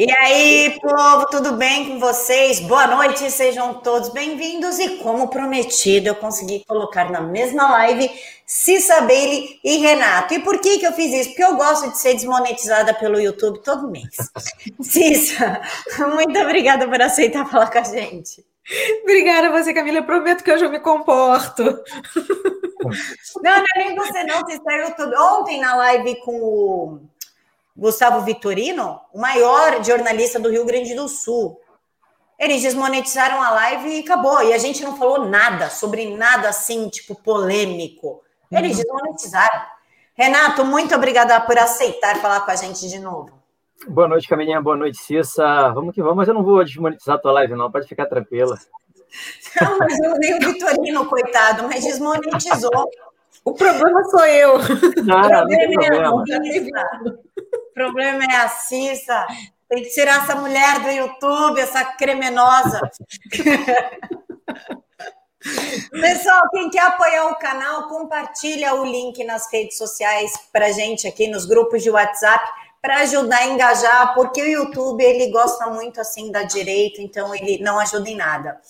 E aí, povo, tudo bem com vocês? Boa noite, sejam todos bem-vindos. E como prometido, eu consegui colocar na mesma live Cissa Bailey e Renato. E por que, que eu fiz isso? Porque eu gosto de ser desmonetizada pelo YouTube todo mês. Cissa, muito obrigada por aceitar falar com a gente. Obrigada a você, Camila. Eu prometo que hoje eu me comporto. Não, não é nem você, não. Saiu tudo. Ontem na live com o Gustavo Vitorino, o maior jornalista do Rio Grande do Sul. Eles desmonetizaram a live e acabou. E a gente não falou nada sobre nada assim, tipo, polêmico. Eles uhum. desmonetizaram. Renato, muito obrigada por aceitar falar com a gente de novo. Boa noite, Camilinha. Boa noite, Cissa. Vamos que vamos, mas eu não vou desmonetizar a tua live, não. Pode ficar tranquila. Não, mas eu, nem o Vitorino, coitado, mas desmonetizou. O problema sou eu. Não, o problema, é, o problema é a Cissa. Tem que tirar essa mulher do YouTube, essa cremenosa. Pessoal, quem quer apoiar o canal, compartilha o link nas redes sociais para gente aqui nos grupos de WhatsApp para ajudar a engajar, porque o YouTube ele gosta muito assim da direita, então ele não ajuda em nada.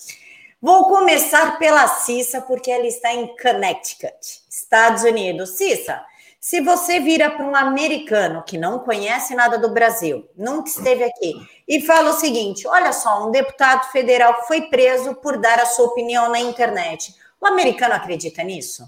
Vou começar pela Cissa, porque ela está em Connecticut, Estados Unidos. Cissa, se você vira para um americano que não conhece nada do Brasil, nunca esteve aqui, e fala o seguinte: olha só, um deputado federal foi preso por dar a sua opinião na internet. O americano acredita nisso?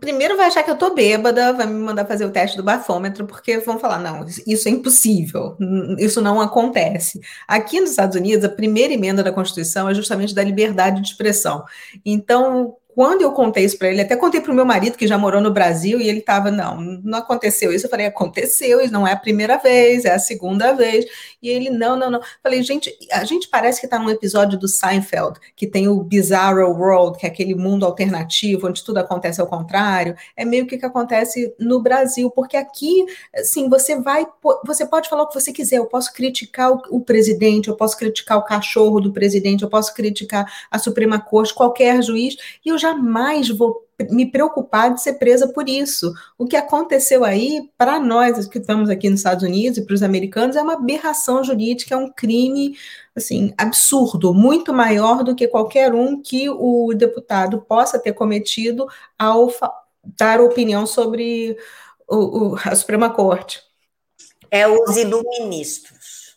Primeiro vai achar que eu tô bêbada, vai me mandar fazer o teste do bafômetro, porque vão falar, não, isso é impossível, isso não acontece. Aqui nos Estados Unidos, a primeira emenda da Constituição é justamente da liberdade de expressão. Então, quando eu contei isso para ele, até contei para o meu marido, que já morou no Brasil, e ele estava, não, não aconteceu isso. Eu falei, aconteceu, e não é a primeira vez, é a segunda vez. E ele, não, não, não. Falei, gente, a gente parece que está num episódio do Seinfeld, que tem o Bizarro World, que é aquele mundo alternativo, onde tudo acontece ao contrário. É meio que o que acontece no Brasil, porque aqui, assim, você vai, você pode falar o que você quiser. Eu posso criticar o, o presidente, eu posso criticar o cachorro do presidente, eu posso criticar a Suprema Corte, qualquer juiz, e eu já jamais vou me preocupar de ser presa por isso. O que aconteceu aí, para nós que estamos aqui nos Estados Unidos e para os americanos, é uma aberração jurídica, é um crime assim absurdo, muito maior do que qualquer um que o deputado possa ter cometido ao dar opinião sobre o, o, a Suprema Corte. É os iluministros.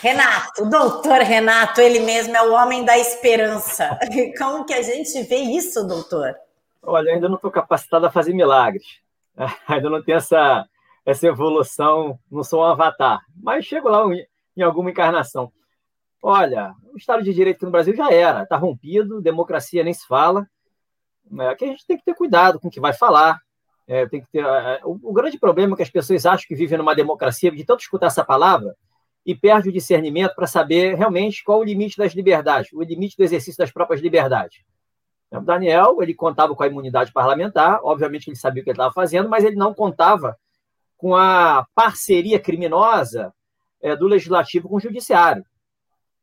Renato, o doutor Renato, ele mesmo é o homem da esperança. Como que a gente vê isso, doutor? Olha, ainda não estou capacitado a fazer milagres. Ainda não tenho essa, essa evolução, não sou um avatar. Mas chego lá em alguma encarnação. Olha, o Estado de Direito no Brasil já era, está rompido, democracia nem se fala. É que a gente tem que ter cuidado com o que vai falar. É, tem que ter, é, o, o grande problema é que as pessoas acham que vivem numa democracia, de tanto escutar essa palavra, e perde o discernimento para saber realmente qual o limite das liberdades, o limite do exercício das próprias liberdades. O Daniel, ele contava com a imunidade parlamentar, obviamente ele sabia o que ele estava fazendo, mas ele não contava com a parceria criminosa é, do legislativo com o judiciário,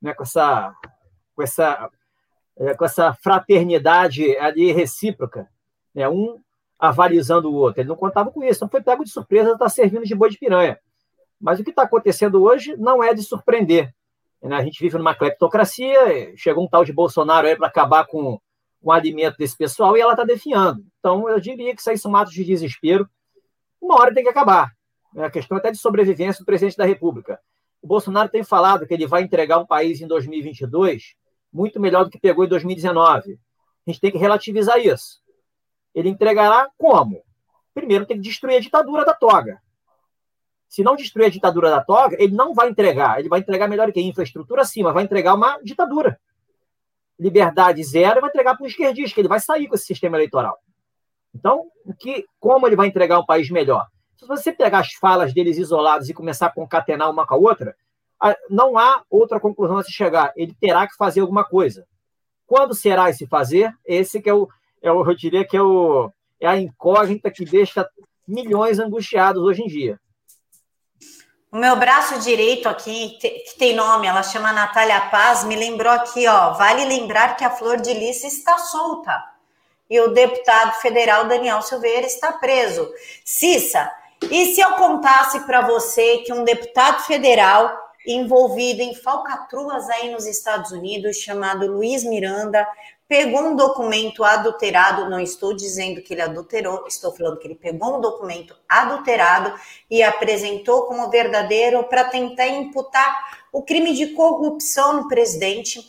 né, com essa com essa é, com essa fraternidade ali recíproca, né, um avalizando o outro. Ele não contava com isso, não foi pego de surpresa, está servindo de boi de piranha. Mas o que está acontecendo hoje não é de surpreender. Né? A gente vive numa cleptocracia, chegou um tal de Bolsonaro aí para acabar com o alimento desse pessoal e ela está definhando. Então, eu diria que isso aí são atos de desespero. Uma hora tem que acabar. É a questão até de sobrevivência do presidente da República. O Bolsonaro tem falado que ele vai entregar um país em 2022 muito melhor do que pegou em 2019. A gente tem que relativizar isso. Ele entregará como? Primeiro, tem que destruir a ditadura da toga se não destruir a ditadura da toga, ele não vai entregar. Ele vai entregar melhor que infraestrutura sim, mas vai entregar uma ditadura. Liberdade zero, vai entregar para o esquerdista, que ele vai sair com esse sistema eleitoral. Então, que, como ele vai entregar um país melhor? Se você pegar as falas deles isolados e começar a concatenar uma com a outra, não há outra conclusão a se chegar. Ele terá que fazer alguma coisa. Quando será esse fazer? Esse que é o, é o eu diria que é, o, é a incógnita que deixa milhões angustiados hoje em dia. O meu braço direito aqui, que tem nome, ela chama Natália Paz, me lembrou aqui, ó. Vale lembrar que a Flor de Lis está solta e o deputado federal Daniel Silveira está preso. Cissa, e se eu contasse para você que um deputado federal envolvido em falcatruas aí nos Estados Unidos, chamado Luiz Miranda, pegou um documento adulterado, não estou dizendo que ele adulterou, estou falando que ele pegou um documento adulterado e apresentou como verdadeiro para tentar imputar o crime de corrupção no presidente.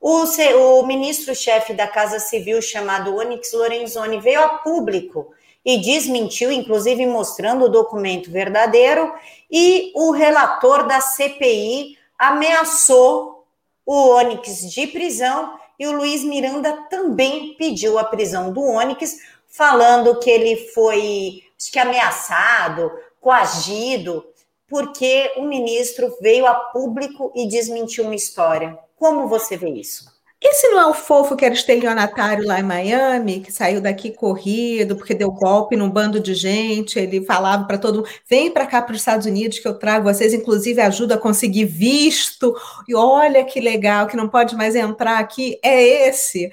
O, o ministro-chefe da Casa Civil, chamado Onyx Lorenzoni, veio a público e desmentiu, inclusive mostrando o documento verdadeiro, e o relator da CPI ameaçou o Onyx de prisão e o Luiz Miranda também pediu a prisão do Onyx, falando que ele foi acho que ameaçado, coagido, porque o ministro veio a público e desmentiu uma história. Como você vê isso? Esse não é o fofo que era estelionatário lá em Miami, que saiu daqui corrido porque deu golpe num bando de gente. Ele falava para todo mundo: vem para cá para os Estados Unidos que eu trago vocês, inclusive ajuda a conseguir visto. E olha que legal, que não pode mais entrar aqui. É esse.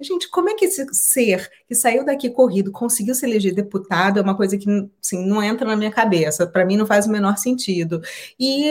Gente, como é que esse ser que saiu daqui corrido conseguiu se eleger deputado é uma coisa que assim, não entra na minha cabeça. Para mim não faz o menor sentido. E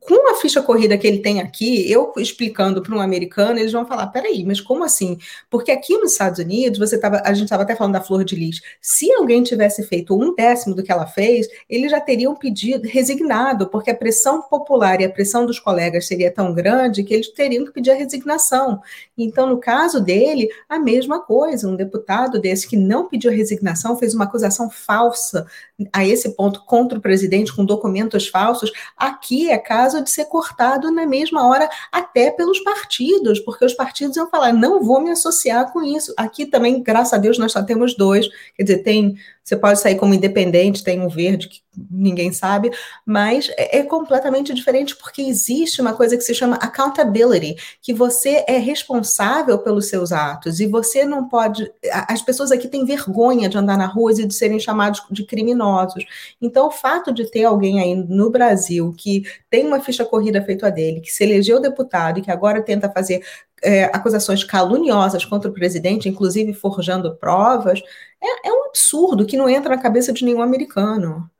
com a ficha corrida que ele tem aqui, eu explicando para um americano, eles vão falar: peraí, mas como assim? Porque aqui nos Estados Unidos, você tava, a gente estava até falando da flor de lis. Se alguém tivesse feito um décimo do que ela fez, eles já teriam pedido, resignado, porque a pressão popular e a pressão dos colegas seria tão grande que eles teriam que pedir a resignação. Então, no caso dele, a mesma coisa. Um deputado desse que não pediu resignação fez uma acusação falsa a esse ponto contra o presidente com documentos falsos. Aqui é caso de ser cortado na mesma hora, até pelos partidos, porque os partidos iam falar: não vou me associar com isso. Aqui também, graças a Deus, nós só temos dois, quer dizer, tem você pode sair como independente, tem um verde que ninguém sabe, mas é, é, completamente diferente porque existe uma coisa que se chama accountability, que você é responsável pelos seus atos e você não pode. As pessoas aqui têm vergonha de andar na rua e de serem chamados de criminosos. Então, o fato de ter alguém aí no Brasil que tem uma ficha corrida feita dele, que se elegeu deputado e que agora tenta fazer é, acusações caluniosas contra o presidente, inclusive forjando provas, é, é um absurdo que não entra na cabeça de nenhum americano.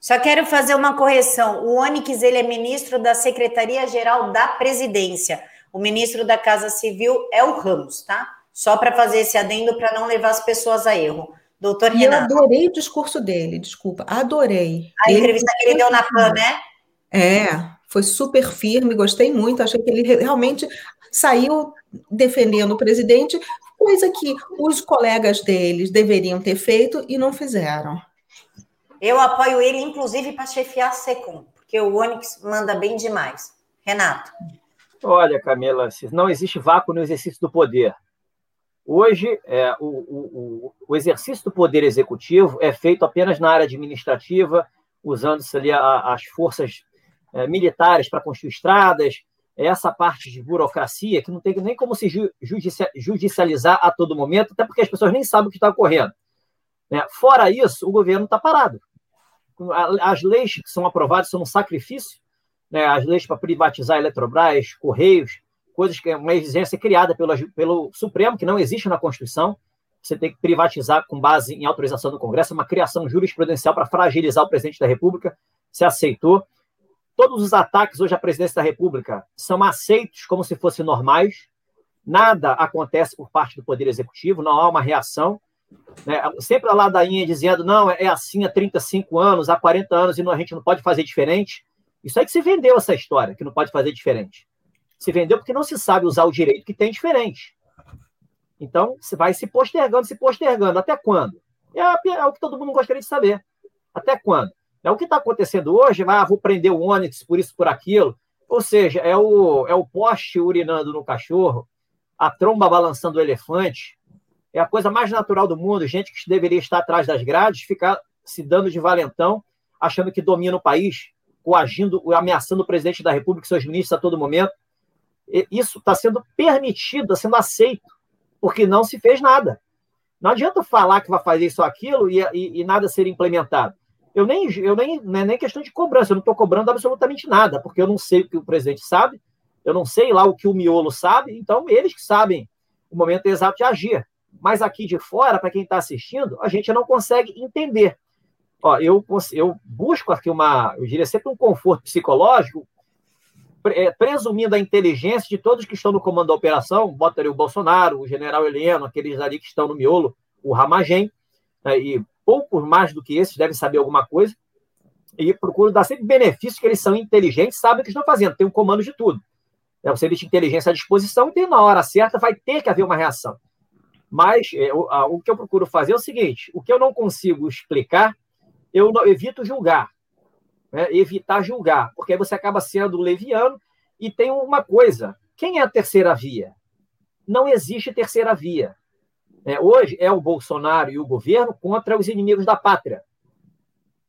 Só quero fazer uma correção. O Onyx ele é ministro da Secretaria-Geral da Presidência. O ministro da Casa Civil é o Ramos, tá? Só para fazer esse adendo para não levar as pessoas a erro. Doutor e Renato. Eu adorei o discurso dele, desculpa, adorei. A entrevista que ele deu na PAN, né? É, foi super firme, gostei muito. Achei que ele realmente saiu defendendo o presidente, coisa que os colegas deles deveriam ter feito e não fizeram. Eu apoio ele, inclusive, para chefiar a SECOM, porque o Onyx manda bem demais. Renato. Olha, Camila, não existe vácuo no exercício do poder. Hoje, é, o, o, o, exercício do poder executivo é feito apenas na área administrativa, usando-se ali a, as forças é, militares para construir estradas, essa parte de burocracia que não tem nem como se judicializar a todo momento, até porque as pessoas nem sabem o que está ocorrendo. Né? Fora isso, o governo está parado. As leis que são aprovadas são um sacrifício, né? as leis para privatizar a Eletrobras, Correios, coisas que é uma exigência criada pelo, pelo Supremo, que não existe na Constituição. Você tem que privatizar com base em autorização do Congresso, é uma criação jurisprudencial para fragilizar o presidente da República. Se aceitou. Todos os ataques hoje à presidência da República são aceitos como se fossem normais. Nada acontece por parte do Poder Executivo, não há uma reação. Né? Sempre a ladainha dizendo, não, é assim há 35 anos, há 40 anos e a gente não pode fazer diferente. Isso aí que se vendeu essa história, que não pode fazer diferente. Se vendeu porque não se sabe usar o direito que tem diferente. Então, você vai se postergando, se postergando. Até quando? É, é o que todo mundo gostaria de saber. Até quando? É o que está acontecendo hoje, ah, vou prender o Onix por isso, por aquilo. Ou seja, é o, é o poste urinando no cachorro, a tromba balançando o elefante. É a coisa mais natural do mundo. Gente que deveria estar atrás das grades, ficar se dando de valentão, achando que domina o país, coagindo, ameaçando o presidente da República e seus ministros a todo momento. E isso está sendo permitido, está sendo aceito, porque não se fez nada. Não adianta falar que vai fazer isso ou aquilo e, e, e nada ser implementado. Eu nem, eu nem, não é nem questão de cobrança, eu não estou cobrando absolutamente nada, porque eu não sei o que o presidente sabe, eu não sei lá o que o miolo sabe, então eles que sabem o momento exato de agir. Mas aqui de fora, para quem está assistindo, a gente não consegue entender. Ó, eu, eu busco aqui uma, eu diria sempre um conforto psicológico é, presumindo a inteligência de todos que estão no comando da operação, bota ali o Bolsonaro, o general Heleno, aqueles ali que estão no miolo, o Ramagem, né, e poucos mais do que esses devem saber alguma coisa, e procuro dar sempre benefício que eles são inteligentes, sabem o que estão fazendo, tem um comando de tudo. É o serviço de inteligência à disposição e na hora certa vai ter que haver uma reação. Mas é, o, a, o, que eu procuro fazer é o seguinte: o que eu não consigo explicar, eu não, evito julgar. Né? Evitar julgar, porque aí você acaba sendo leviano. E tem uma coisa: quem é a terceira via? Não existe terceira via. É, hoje é o Bolsonaro e o governo contra os inimigos da pátria.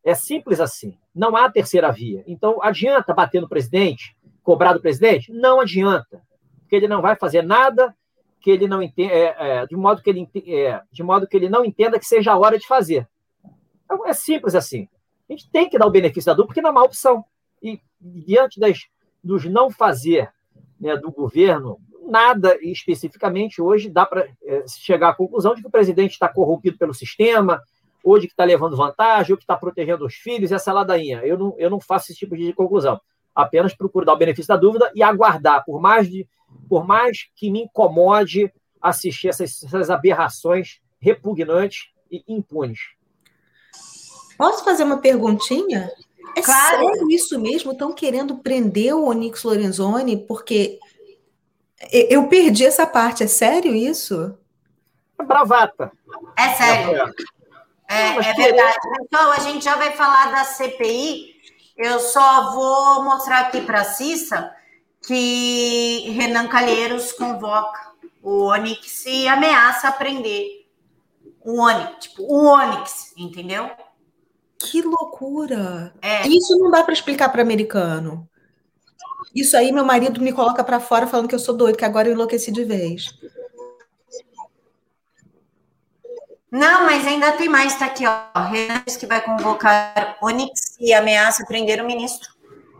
É simples assim. Não há terceira via. Então, adianta bater no presidente, cobrar do presidente? Não adianta. Porque ele não vai fazer nada que ele não entenda, é, é, de, modo que ele, é, de modo que ele não entenda que seja a hora de fazer. Então, é simples assim. A gente tem que dar o benefício da dúvida, porque não é uma opção. E diante das, dos não fazer né, do governo, nada especificamente hoje dá para é, chegar à conclusão de que o presidente está corrompido pelo sistema, ou de que está levando vantagem, ou que está protegendo os filhos, essa ladainha. Eu não, eu não faço esse tipo de conclusão. Apenas procuro dar o benefício da dúvida e aguardar, por mais, de, por mais que me incomode assistir essas, essas aberrações repugnantes e impunes. Posso fazer uma perguntinha? É claro. sério isso mesmo? Estão querendo prender o Onyx Lorenzoni porque eu perdi essa parte. É sério isso? É bravata. É sério. É, é verdade. Então, a gente já vai falar da CPI. Eu só vou mostrar aqui para a Cissa que Renan Calheiros convoca o Onyx e ameaça prender o Onyx, tipo, o Onyx, entendeu? Que loucura! É. Isso não dá para explicar para americano. Isso aí meu marido me coloca para fora falando que eu sou doido, que agora eu enlouqueci de vez. Não, mas ainda tem mais, tá aqui, ó. Renan diz que vai convocar Onyx e ameaça prender o ministro.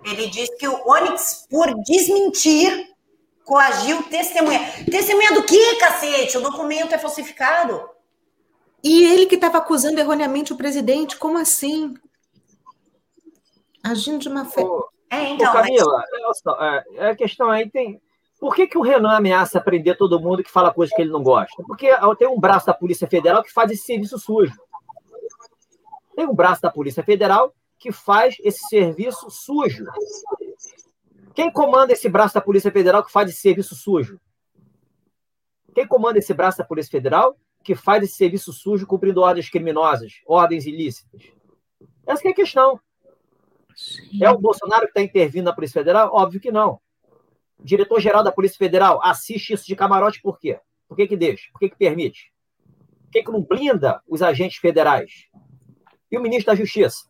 Ele diz que o Onyx, por desmentir, coagiu testemunha. Testemunha do quê, cacete? O documento é falsificado. E ele que estava acusando erroneamente o presidente, como assim? Agindo de uma fé. É, então. Ô, Camila, mas... é, é, a questão aí tem. Por que, que o Renan ameaça prender todo mundo que fala coisas que ele não gosta? Porque tem um braço da Polícia Federal que faz esse serviço sujo. Tem um braço da Polícia Federal que faz esse serviço sujo. Quem comanda esse braço da Polícia Federal que faz esse serviço sujo? Quem comanda esse braço da Polícia Federal que faz esse serviço sujo cumprindo ordens criminosas, ordens ilícitas? Essa é a questão. Sim. É o Bolsonaro que está intervindo na Polícia Federal? Óbvio que não diretor-geral da Polícia Federal assiste isso de camarote por quê? Por que, que deixa? Por que, que permite? Por que, que não blinda os agentes federais? E o ministro da Justiça?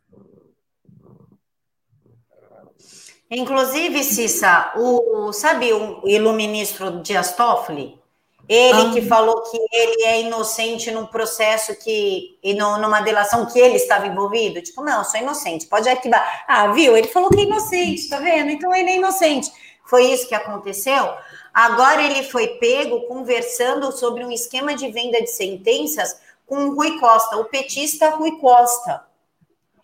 Inclusive, Cissa, o, sabe o iluministro Dias Toffoli? Ele ah. que falou que ele é inocente num processo que, e no, numa delação que ele estava envolvido. Tipo, não, eu sou inocente, pode ativar. Ah, viu? Ele falou que é inocente, tá vendo? Então ele é inocente. Foi isso que aconteceu? Agora ele foi pego conversando sobre um esquema de venda de sentenças com o Rui Costa, o petista Rui Costa.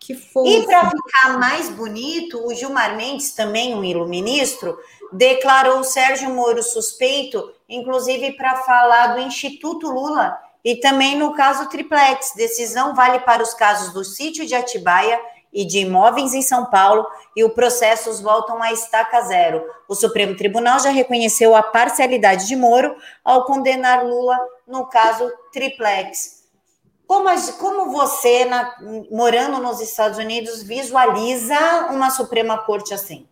Que fofo. E para ficar mais bonito, o Gilmar Mendes, também um iluministro, declarou o Sérgio Moro suspeito, inclusive para falar do Instituto Lula e também no caso Triplex. Decisão vale para os casos do sítio de Atibaia e de imóveis em São Paulo e os processos voltam à estaca zero. O Supremo Tribunal já reconheceu a parcialidade de Moro ao condenar Lula no caso Triplex. Como, como você, na, morando nos Estados Unidos, visualiza uma Suprema Corte assim?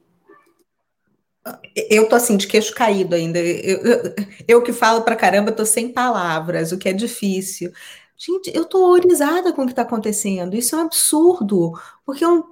Eu tô assim, de queixo caído ainda. Eu, eu, eu que falo pra caramba, tô sem palavras, o que é difícil. Gente, eu tô horrorizada com o que está acontecendo. Isso é um absurdo, porque um,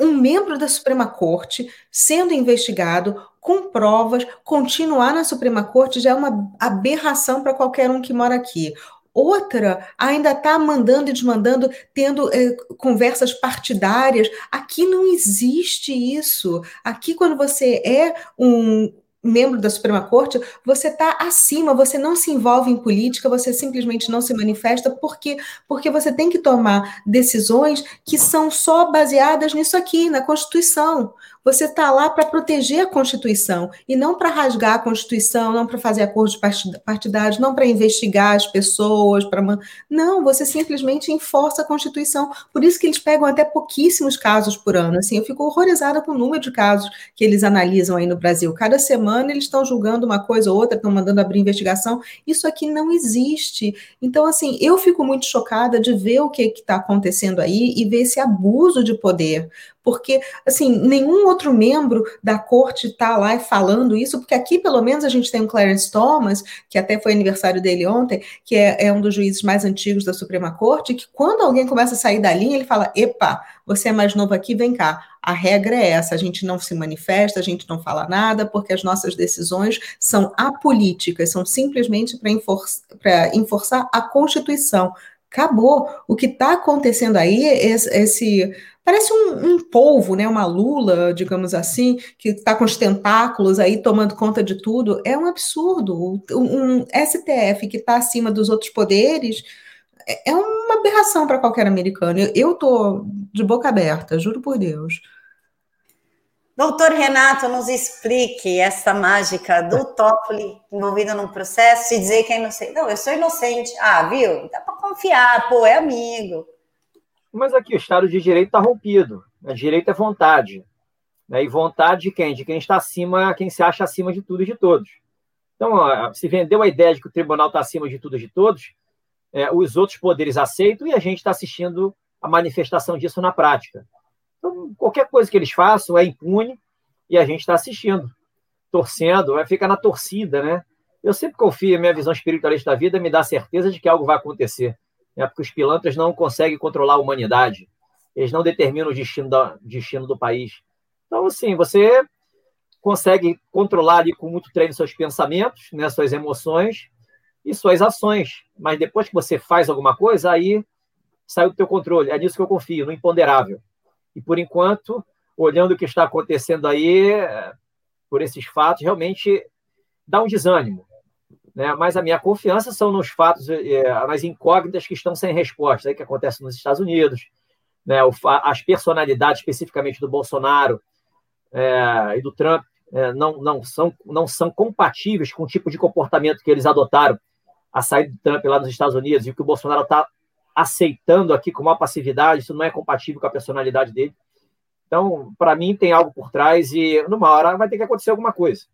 um membro da Suprema Corte sendo investigado com provas, continuar na Suprema Corte já é uma aberração para qualquer um que mora aqui. Outra ainda está mandando e desmandando, tendo é, conversas partidárias. Aqui não existe isso. Aqui, quando você é um, membro da Suprema Corte, você está acima, você não se envolve em política, você simplesmente não se manifesta, porque porque você tem que tomar decisões que são só baseadas nisso aqui, na Constituição. Você está lá para proteger a Constituição e não para rasgar a Constituição, não para fazer acordos partidários, não para investigar as pessoas, para não, você simplesmente enforça a Constituição. Por isso que eles pegam até pouquíssimos casos por ano. Assim, eu fico horrorizada com o número de casos que eles analisam aí no Brasil. Cada semana eles estão julgando uma coisa ou outra, estão mandando abrir investigação. Isso aqui não existe. Então, assim, eu fico muito chocada de ver o que está acontecendo aí e ver esse abuso de poder porque assim nenhum outro membro da corte está lá falando isso, porque aqui pelo menos a gente tem o Clarence Thomas, que até foi aniversário dele ontem, que é, é um dos juízes mais antigos da Suprema Corte, que quando alguém começa a sair da linha, ele fala: epa, você é mais novo aqui, vem cá. A regra é essa: a gente não se manifesta, a gente não fala nada, porque as nossas decisões são apolíticas, são simplesmente para enforçar, enforçar a Constituição. Acabou. O que está acontecendo aí, esse, esse Parece um, um, polvo, né? Uma lula, digamos assim, que está com os tentáculos aí tomando conta de tudo. É um absurdo. Um, um STF que está acima dos outros poderes é, é uma aberração para qualquer americano. Eu estou de boca aberta, juro por Deus. Doutor Renato, nos explique essa mágica do Toffoli envolvido num processo e dizer que é inocente. Não, eu sou inocente. Ah, viu? Dá para confiar, pô, é amigo. Mas aqui o Estado de Direito está rompido. Direito é vontade. Né? E vontade de quem? De quem está acima, quem se acha acima de tudo e de todos. Então, se vendeu a ideia de que o tribunal está acima de tudo e de todos, é, os outros poderes aceitam e a gente está assistindo a manifestação disso na prática. Então, qualquer coisa que eles façam é impune e a gente está assistindo, torcendo, vai ficar na torcida, né? Eu sempre confio, minha visão espiritualista da vida me dá certeza de que algo vai acontecer né, porque os pilantras não conseguem controlar a humanidade, eles não determinam o destino, da, destino do país. Então, assim, você consegue controlar ali com muito treino seus pensamentos, né, suas emoções e suas ações, mas depois que você faz alguma coisa, aí sai do teu controle. É nisso que eu confio, no imponderável. E por enquanto, olhando o que está acontecendo aí, por esses fatos, realmente dá um desânimo né? mas a minha confiança são nos fatos, é, nas incógnitas que estão sem resposta, aí que acontece nos Estados Unidos, né? O, as personalidades, especificamente do Bolsonaro é, e do Trump, é, não, não, são, não são compatíveis com o tipo de comportamento que eles adotaram a sair do Trump lá nos Estados Unidos e o que o Bolsonaro está aceitando aqui com uma passividade, isso não é compatível com a personalidade dele. Então, para mim, tem algo por trás e numa hora vai ter que acontecer alguma coisa.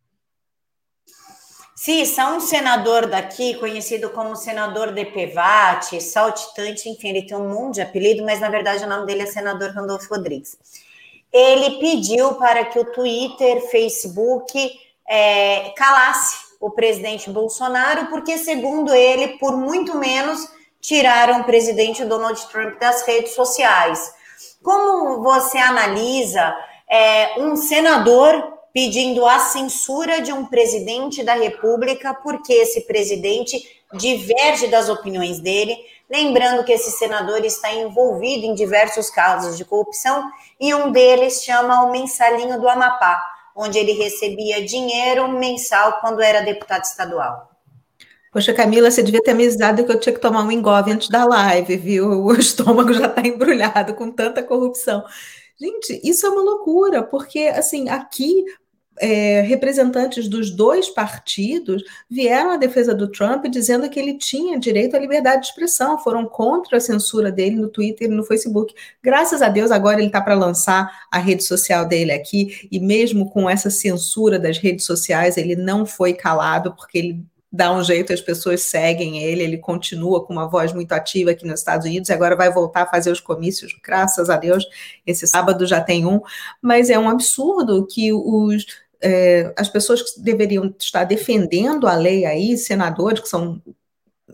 Cissa, um senador daqui, conhecido como senador de Pevate, saltitante, enfim, ele tem um monte de apelido, mas na verdade o nome dele é senador Randolfo Rodrigues. Ele pediu para que o Twitter, Facebook é, calasse o presidente Bolsonaro, porque, segundo ele, por muito menos tiraram o presidente Donald Trump das redes sociais. Como você analisa é, um senador pedindo a censura de um presidente da República, porque esse presidente diverge das opiniões dele. Lembrando que esse senador está envolvido em diversos casos de corrupção e um deles chama o mensalinho do Amapá, onde ele recebia dinheiro mensal quando era deputado estadual. Poxa, Camila, você devia ter me avisado que eu tinha que tomar um engove antes da live, viu? O estômago já está embrulhado com tanta corrupção. Gente, isso é uma loucura, porque assim, aqui é, representantes dos dois partidos vieram à defesa do Trump dizendo que ele tinha direito à liberdade de expressão, foram contra a censura dele no Twitter e no Facebook. Graças a Deus, agora ele está para lançar a rede social dele aqui, e mesmo com essa censura das redes sociais, ele não foi calado, porque ele dá um jeito, as pessoas seguem ele, ele continua com uma voz muito ativa aqui nos Estados Unidos e agora vai voltar a fazer os comícios, graças a Deus, esse sábado já tem um, mas é um absurdo que os é, as pessoas que deveriam estar defendendo a lei aí, senadores que são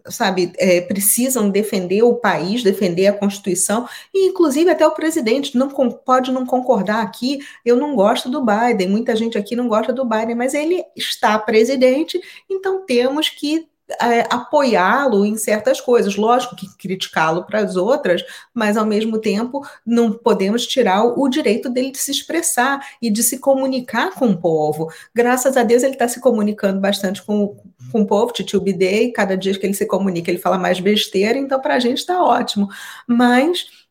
sabe, é, precisam defender o país, defender a Constituição, e inclusive até o presidente não pode não concordar aqui. Eu não gosto do Biden, muita gente aqui não gosta do Biden, mas ele está presidente, então temos que é, apoiá-lo em certas coisas. Lógico que criticá-lo para as outras, mas ao mesmo tempo não podemos tirar o direito dele de se expressar e de se comunicar com o povo. Graças a Deus ele está se comunicando bastante com, com o povo, Titio Bidei, cada dia que ele se comunica ele fala mais besteira, então para a gente está ótimo. Mas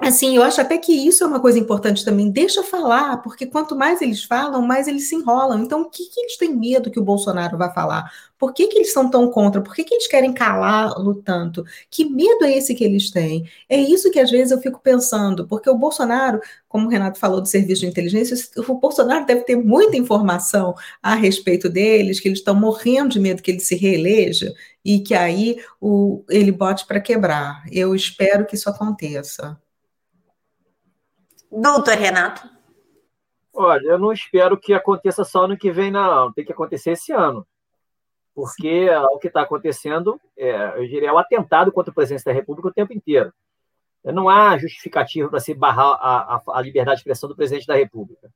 Assim, eu acho até que isso é uma coisa importante também. Deixa falar, porque quanto mais eles falam, mais eles se enrolam. Então, o que, que eles têm medo que o Bolsonaro vá falar? Por que, que eles são tão contra? Por que, que eles querem calá-lo tanto? Que medo é esse que eles têm? É isso que às vezes eu fico pensando, porque o Bolsonaro, como o Renato falou do serviço de inteligência, o Bolsonaro deve ter muita informação a respeito deles, que eles estão morrendo de medo que ele se reeleja e que aí o, ele bote para quebrar. Eu espero que isso aconteça. Doutor Renato. Olha, eu não espero que aconteça só no que vem, não. Tem que acontecer esse ano. Porque o que está acontecendo, é, eu diria, é o atentado contra o presidente da República o tempo inteiro. Não há justificativa para se barrar a, a, a, liberdade de expressão do presidente da República.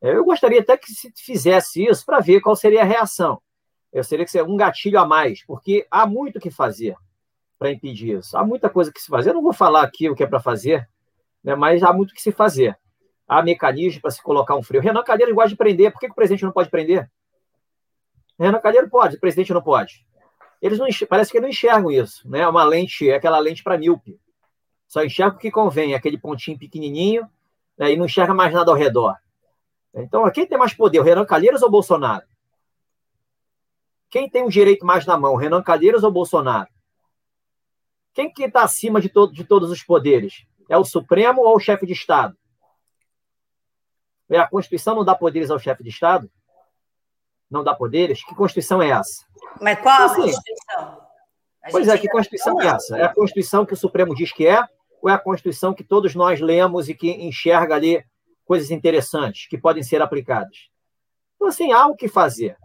Eu gostaria até que se fizesse isso para ver qual seria a reação. Eu seria que ser um gatilho a mais, porque há muito o que fazer para impedir isso. Há muita coisa que se fazer. Eu não vou falar aqui o que é para fazer, né, mas há muito que se fazer. Há mecanismos para se colocar um freio. Renan Calheiros gosta de prender. Por que, que o presidente não pode prender? Renan Calheiros pode, o presidente não pode. Eles não parece que não enxergam isso, né? Uma lente, é aquela lente para míope. Só enxerga o que convém, aquele pontinho pequenininho, né, e não enxerga mais nada ao redor. Então, quem tem mais poder, o Renan Calheiros ou o Bolsonaro? Quem tem o direito mais na mão, Renan Calheiros ou Bolsonaro? Quem que está acima de, todo, de todos os poderes? É o Supremo ou o chefe de Estado? É, a Constituição não dá poderes ao chefe de Estado? Não dá poderes? Que Constituição é essa? Mas qual a assim, Constituição? A pois é, que Constituição é essa? É a Constituição que o Supremo diz que é, ou é a Constituição que todos nós lemos e que enxerga ali coisas interessantes que podem ser aplicadas? Então, assim, há o que fazer.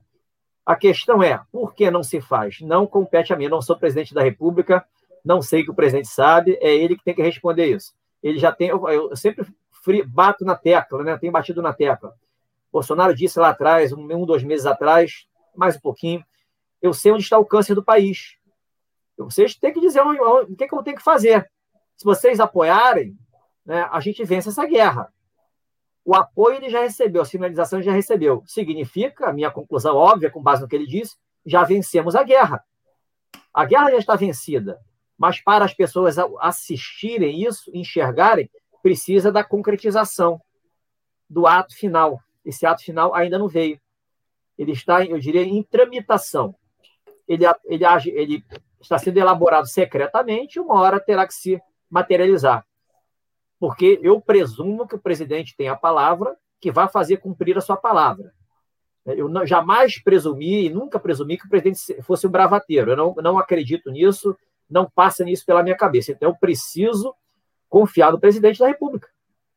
A questão é, por que não se faz? Não compete a mim, eu não sou presidente da República, não sei que o presidente sabe, é ele que tem que responder isso. Ele já tem, eu, sempre bato na tecla, né? Tenho batido na tecla. Bolsonaro disse lá atrás, um, um, dois meses atrás, mais um pouquinho, eu sei onde está o câncer do país. Vocês têm que dizer o, o que, que eu tenho que fazer. Se vocês apoiarem, né, a gente vence essa guerra. O apoio ele já recebeu, a sinalização ele já recebeu. Significa, a minha conclusão óbvia, com base no que ele disse, já vencemos a guerra. A guerra já está vencida. Mas para as pessoas assistirem isso, enxergarem, precisa da concretização do ato final. Esse ato final ainda não veio. Ele está, eu diria, em tramitação. Ele, ele, age, ele está sendo elaborado secretamente, uma hora terá que se materializar. Porque eu presumo que o presidente tem a palavra que vai fazer cumprir a sua palavra. Eu não, jamais presumi e nunca presumi que o presidente fosse um bravateiro. Eu não, não acredito nisso, não passa nisso pela minha cabeça. Então, eu preciso confiar no presidente da República.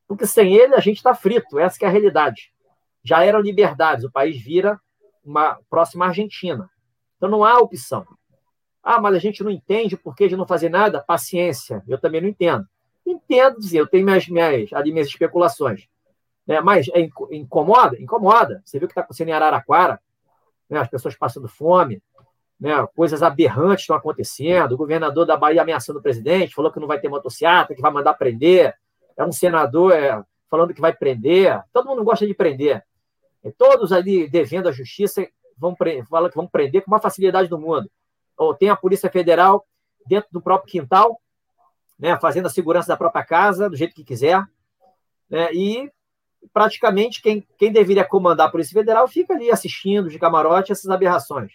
Porque sem ele, a gente está frito. Essa é a realidade. Já eram liberdades, o país vira uma próxima Argentina. Então, não há opção. Ah, mas a gente não entende por que de não fazer nada? Paciência, eu também não entendo. Entendo, dizer, eu tenho minhas, minhas, ali minhas especulações. Né? Mas é, incomoda? Incomoda. Você viu o que está acontecendo em Araraquara? Né? As pessoas passando fome, né, coisas aberrantes estão acontecendo. O governador da Bahia ameaçando o presidente, falou que não vai ter motocicleta, que vai mandar prender. É um senador é, falando que vai prender. Todo mundo gosta de prender. E todos ali devendo a justiça vão falam que vão prender com uma facilidade do mundo. Ou tem a Polícia Federal dentro do próprio quintal, né, fazendo a segurança da própria casa, do jeito que quiser. Né, e praticamente quem, quem deveria comandar a Polícia Federal fica ali assistindo de camarote essas aberrações.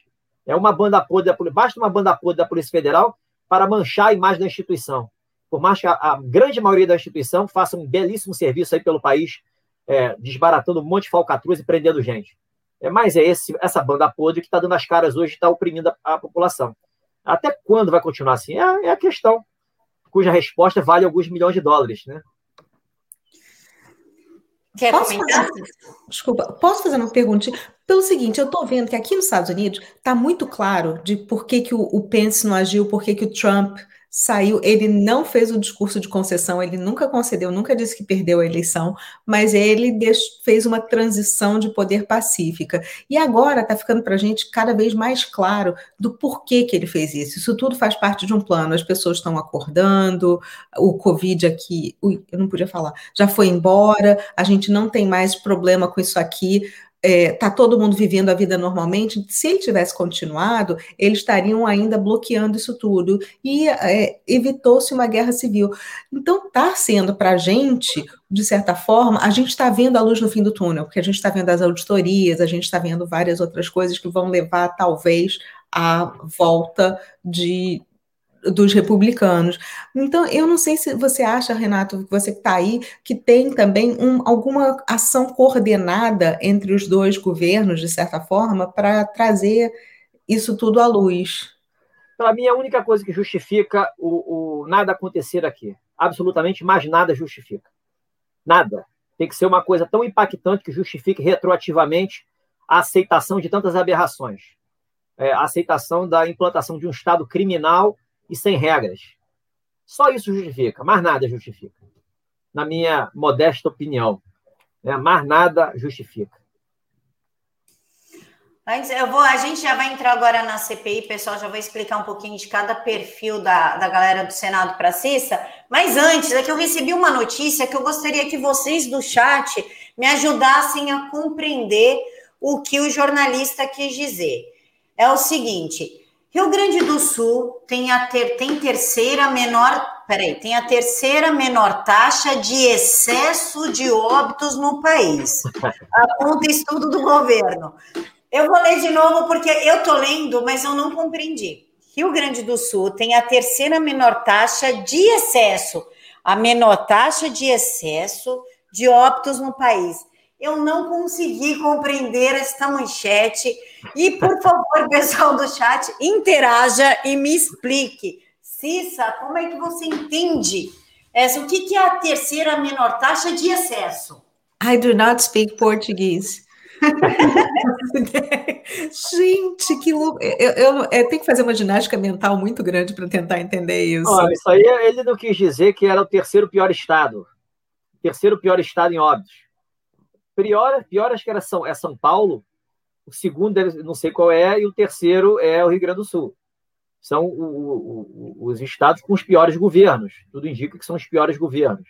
É uma banda podre, da, basta uma banda podre da Polícia Federal para manchar a imagem da instituição. Por mais que a, a grande maioria da instituição faça um belíssimo serviço aí pelo país, é, desbaratando um monte de falcatruz e prendendo gente. É, mas é esse, essa banda podre que está dando as caras hoje e está oprimindo a, a, população. Até quando vai continuar assim? É, é a questão, cuja resposta vale alguns milhões de dólares, né? Quer posso comentar? Fazer, desculpa, posso fazer uma pergunta? Pelo seguinte, eu estou vendo que aqui nos Estados Unidos está muito claro de por que, que o, o Pence não agiu, por que, que o Trump saiu, ele não fez o discurso de concessão, ele nunca concedeu, nunca disse que perdeu a eleição, mas ele fez uma transição de poder pacífica. E agora está ficando para a gente cada vez mais claro do porquê que ele fez isso. Isso tudo faz parte de um plano. As pessoas estão acordando, o Covid aqui, ui, eu não podia falar, já foi embora, a gente não tem mais problema com isso aqui está é, tá todo mundo vivendo a vida normalmente, se ele tivesse continuado, eles estariam ainda bloqueando isso tudo e é, evitou-se uma guerra civil. Então, está sendo para a gente, de certa forma, a gente está vendo a luz no fim do túnel, porque a gente está vendo as auditorias, a gente está vendo várias outras coisas que vão levar, talvez, à volta de, dos republicanos. Então, eu não sei se você acha, Renato, você que está aí, que tem também um, alguma ação coordenada entre os dois governos, de certa forma, para trazer isso tudo à luz. Para mim, a única coisa que justifica o, o nada acontecer aqui, absolutamente mais nada justifica. Nada. Tem que ser uma coisa tão impactante que justifique retroativamente a aceitação de tantas aberrações. É, a aceitação da implantação de um Estado criminal e sem regras. Só isso justifica, mais nada justifica. Na minha modesta opinião. Né? Mais nada justifica. Antes, eu vou, a gente já vai entrar agora na CPI, pessoal, já vou explicar um pouquinho de cada perfil da, da galera do Senado para Cissa. Mas antes, é que eu recebi uma notícia que eu gostaria que vocês do chat me ajudassem a compreender o que o jornalista quis dizer. É o seguinte: Rio Grande do Sul tem a ter, tem terceira menor, peraí, tem a terceira menor taxa de excesso de óbitos no país. Aponta estudo do governo. Eu vou ler de novo porque eu tô lendo, mas eu não compreendi. Rio Grande do Sul tem a terceira menor taxa de excesso, a menor taxa de excesso de óbitos no país eu não consegui compreender esta manchete. E, por favor, pessoal do chat, interaja e me explique. Cissa, como é que você entende essa? O que, é a terceira menor taxa de excesso? I do not speak Portuguese. Gente, que louco. Eu, eu, eu, tenho que fazer uma ginástica mental muito grande para tentar entender isso. Olha, isso aí ele não quis dizer que era o terceiro pior estado. Terceiro pior estado em óbitos. Pior, pior acho que era São, é São Paulo, o segundo não sei qual é, e o terceiro é o Rio Grande do Sul. São o, o, os estados com os piores governos. Tudo indica que são os piores governos.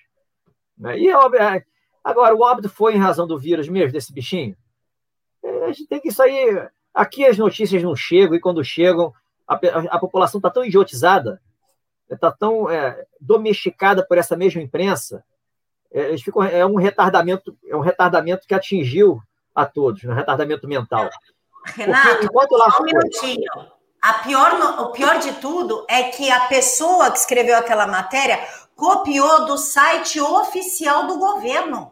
Né? E é, agora, o óbito foi em razão do vírus mesmo, desse bichinho? É, a gente tem que aí. Aqui as notícias não chegam, e quando chegam, a, a, população está tão idiotizada, está tão é, domesticada por essa mesma imprensa, é, eles ficam, é um retardamento, é um retardamento que atingiu a todos, um retardamento mental. Renato, lá só um minutinho. A pior, o pior de tudo é que a pessoa que escreveu aquela matéria copiou do site oficial do governo.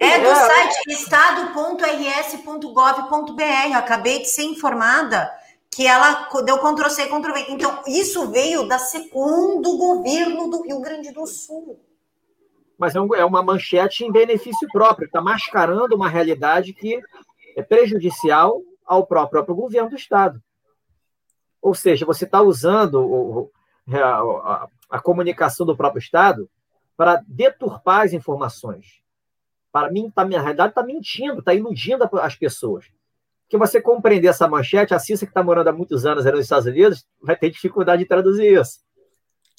É do é, site estado.rs.gov.br. Acabei de ser informada que ela deu Ctrl-C, Ctrl-V. Então, isso veio da segundo governo do Rio Grande do Sul mas é, um, é uma manchete em benefício próprio, está mascarando uma realidade que é prejudicial ao próprio, próprio governo do Estado. Ou seja, você está usando o, a, a, a, comunicação do próprio Estado para deturpar as informações. Para mim, tá, realidade, está mentindo, está iludindo as pessoas. Porque você compreender essa manchete, a Cissa, que está morando há muitos anos nos Estados Unidos, vai ter dificuldade de traduzir isso.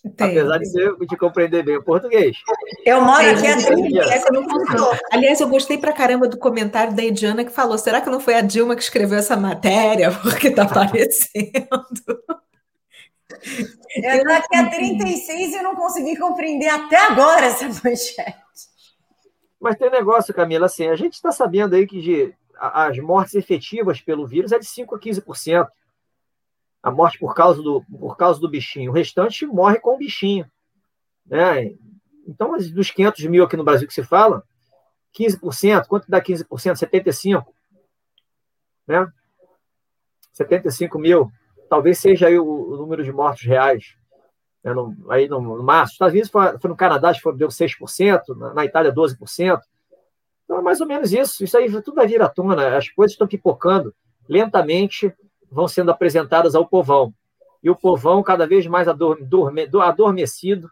Apesar de, ser, de compreender bem o português. Eu moro aqui há 30 Aliás, eu gostei pra caramba do comentário da Ediana que falou: será que não foi a Dilma que escreveu essa matéria? Porque tá aparecendo. Eu estou aqui há 36 e não consegui compreender até agora essa manchete. Mas tem negócio, Camila, assim, a gente está sabendo aí que de, as mortes efetivas pelo vírus é de 5 a 15% a morte por causa do, por causa do bichinho. O restante morre com o bichinho. Né? Então, dos 500 mil aqui no Brasil que se fala, 15%, quanto dá 15%? 75%. Né? 75 mil. Talvez seja aí o, o número de mortos reais. Né? No, aí no, no março. Estados Unidos foi, foi, no Canadá, foi, deu 6%, na, na Itália 12%. Então é mais ou menos isso. Isso aí tudo vai vir à tona. As coisas estão pipocando lentamente vão sendo apresentadas ao povão. e o povão cada vez mais adormecido.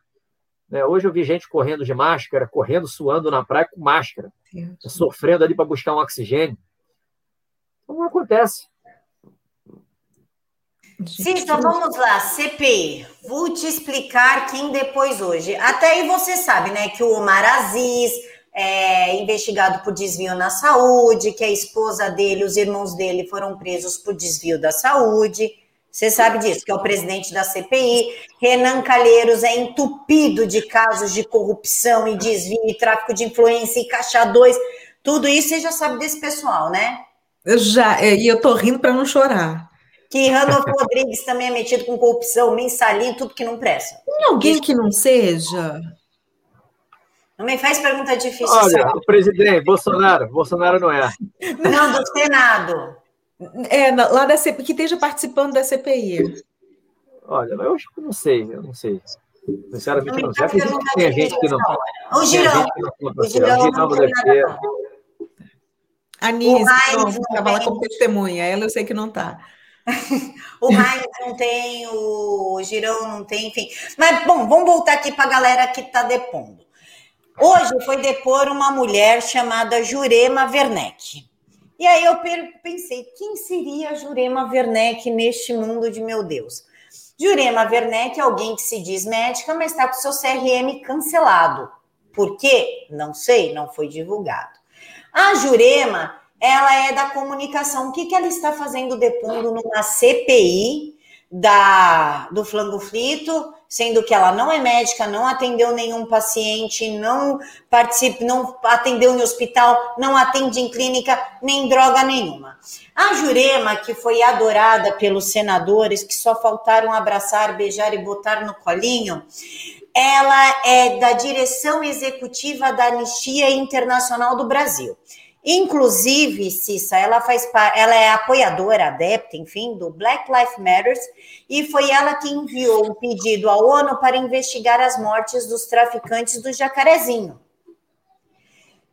Né? Hoje eu vi gente correndo de máscara, correndo, suando na praia com máscara, sofrendo ali para buscar um oxigênio. Então, não acontece. Sim, então vamos lá, CPI. Vou te explicar quem depois hoje. Até aí você sabe, né, que o Omar Aziz é investigado por desvio na saúde, que a esposa dele, os irmãos dele foram presos por desvio da saúde. Você sabe disso, que é o presidente da CPI. Renan Calheiros é entupido de casos de corrupção e desvio e tráfico de influência e caixa 2. Tudo isso você já sabe desse pessoal, né? Eu já, é, e eu tô rindo para não chorar. Que Randolfo Rodrigues também é metido com corrupção, mensalinho, tudo que não presta. Tem alguém que não seja? Não me faz pergunta difícil. Olha, o presidente, Bolsonaro. Bolsonaro não é. Não, do Senado. É, lá da CPI, que esteja participando da CPI. Olha, eu acho que não sei, eu não sei. Sinceramente, não, não sei. Acredito que tem gente que não. O Girão. O Girão não deve ser. A Nise, estava lá como testemunha, ela eu sei que não está o Heinz não tem, o Girão não tem, enfim. Mas, bom, vamos voltar aqui para a galera que está depondo. Hoje foi depor uma mulher chamada Jurema Werneck. E aí eu pensei, quem seria Jurema Werneck neste mundo de meu Deus? Jurema Werneck é alguém que se diz médica, mas está com seu CRM cancelado. Por quê? Não sei, não foi divulgado. A Jurema ela é da comunicação. O que, que ela está fazendo depondo numa CPI da, do flango frito, sendo que ela não é médica, não atendeu nenhum paciente, não participa, não atendeu em hospital, não atende em clínica, nem droga nenhuma. A Jurema, que foi adorada pelos senadores, que só faltaram abraçar, beijar e botar no colinho, ela é da direção executiva da Anistia Internacional do Brasil. Inclusive, Cissa, ela faz ela é apoiadora, adepta, enfim, do Black Lives Matters, e foi ela que enviou um pedido à ONU para investigar as mortes dos traficantes do Jacarezinho.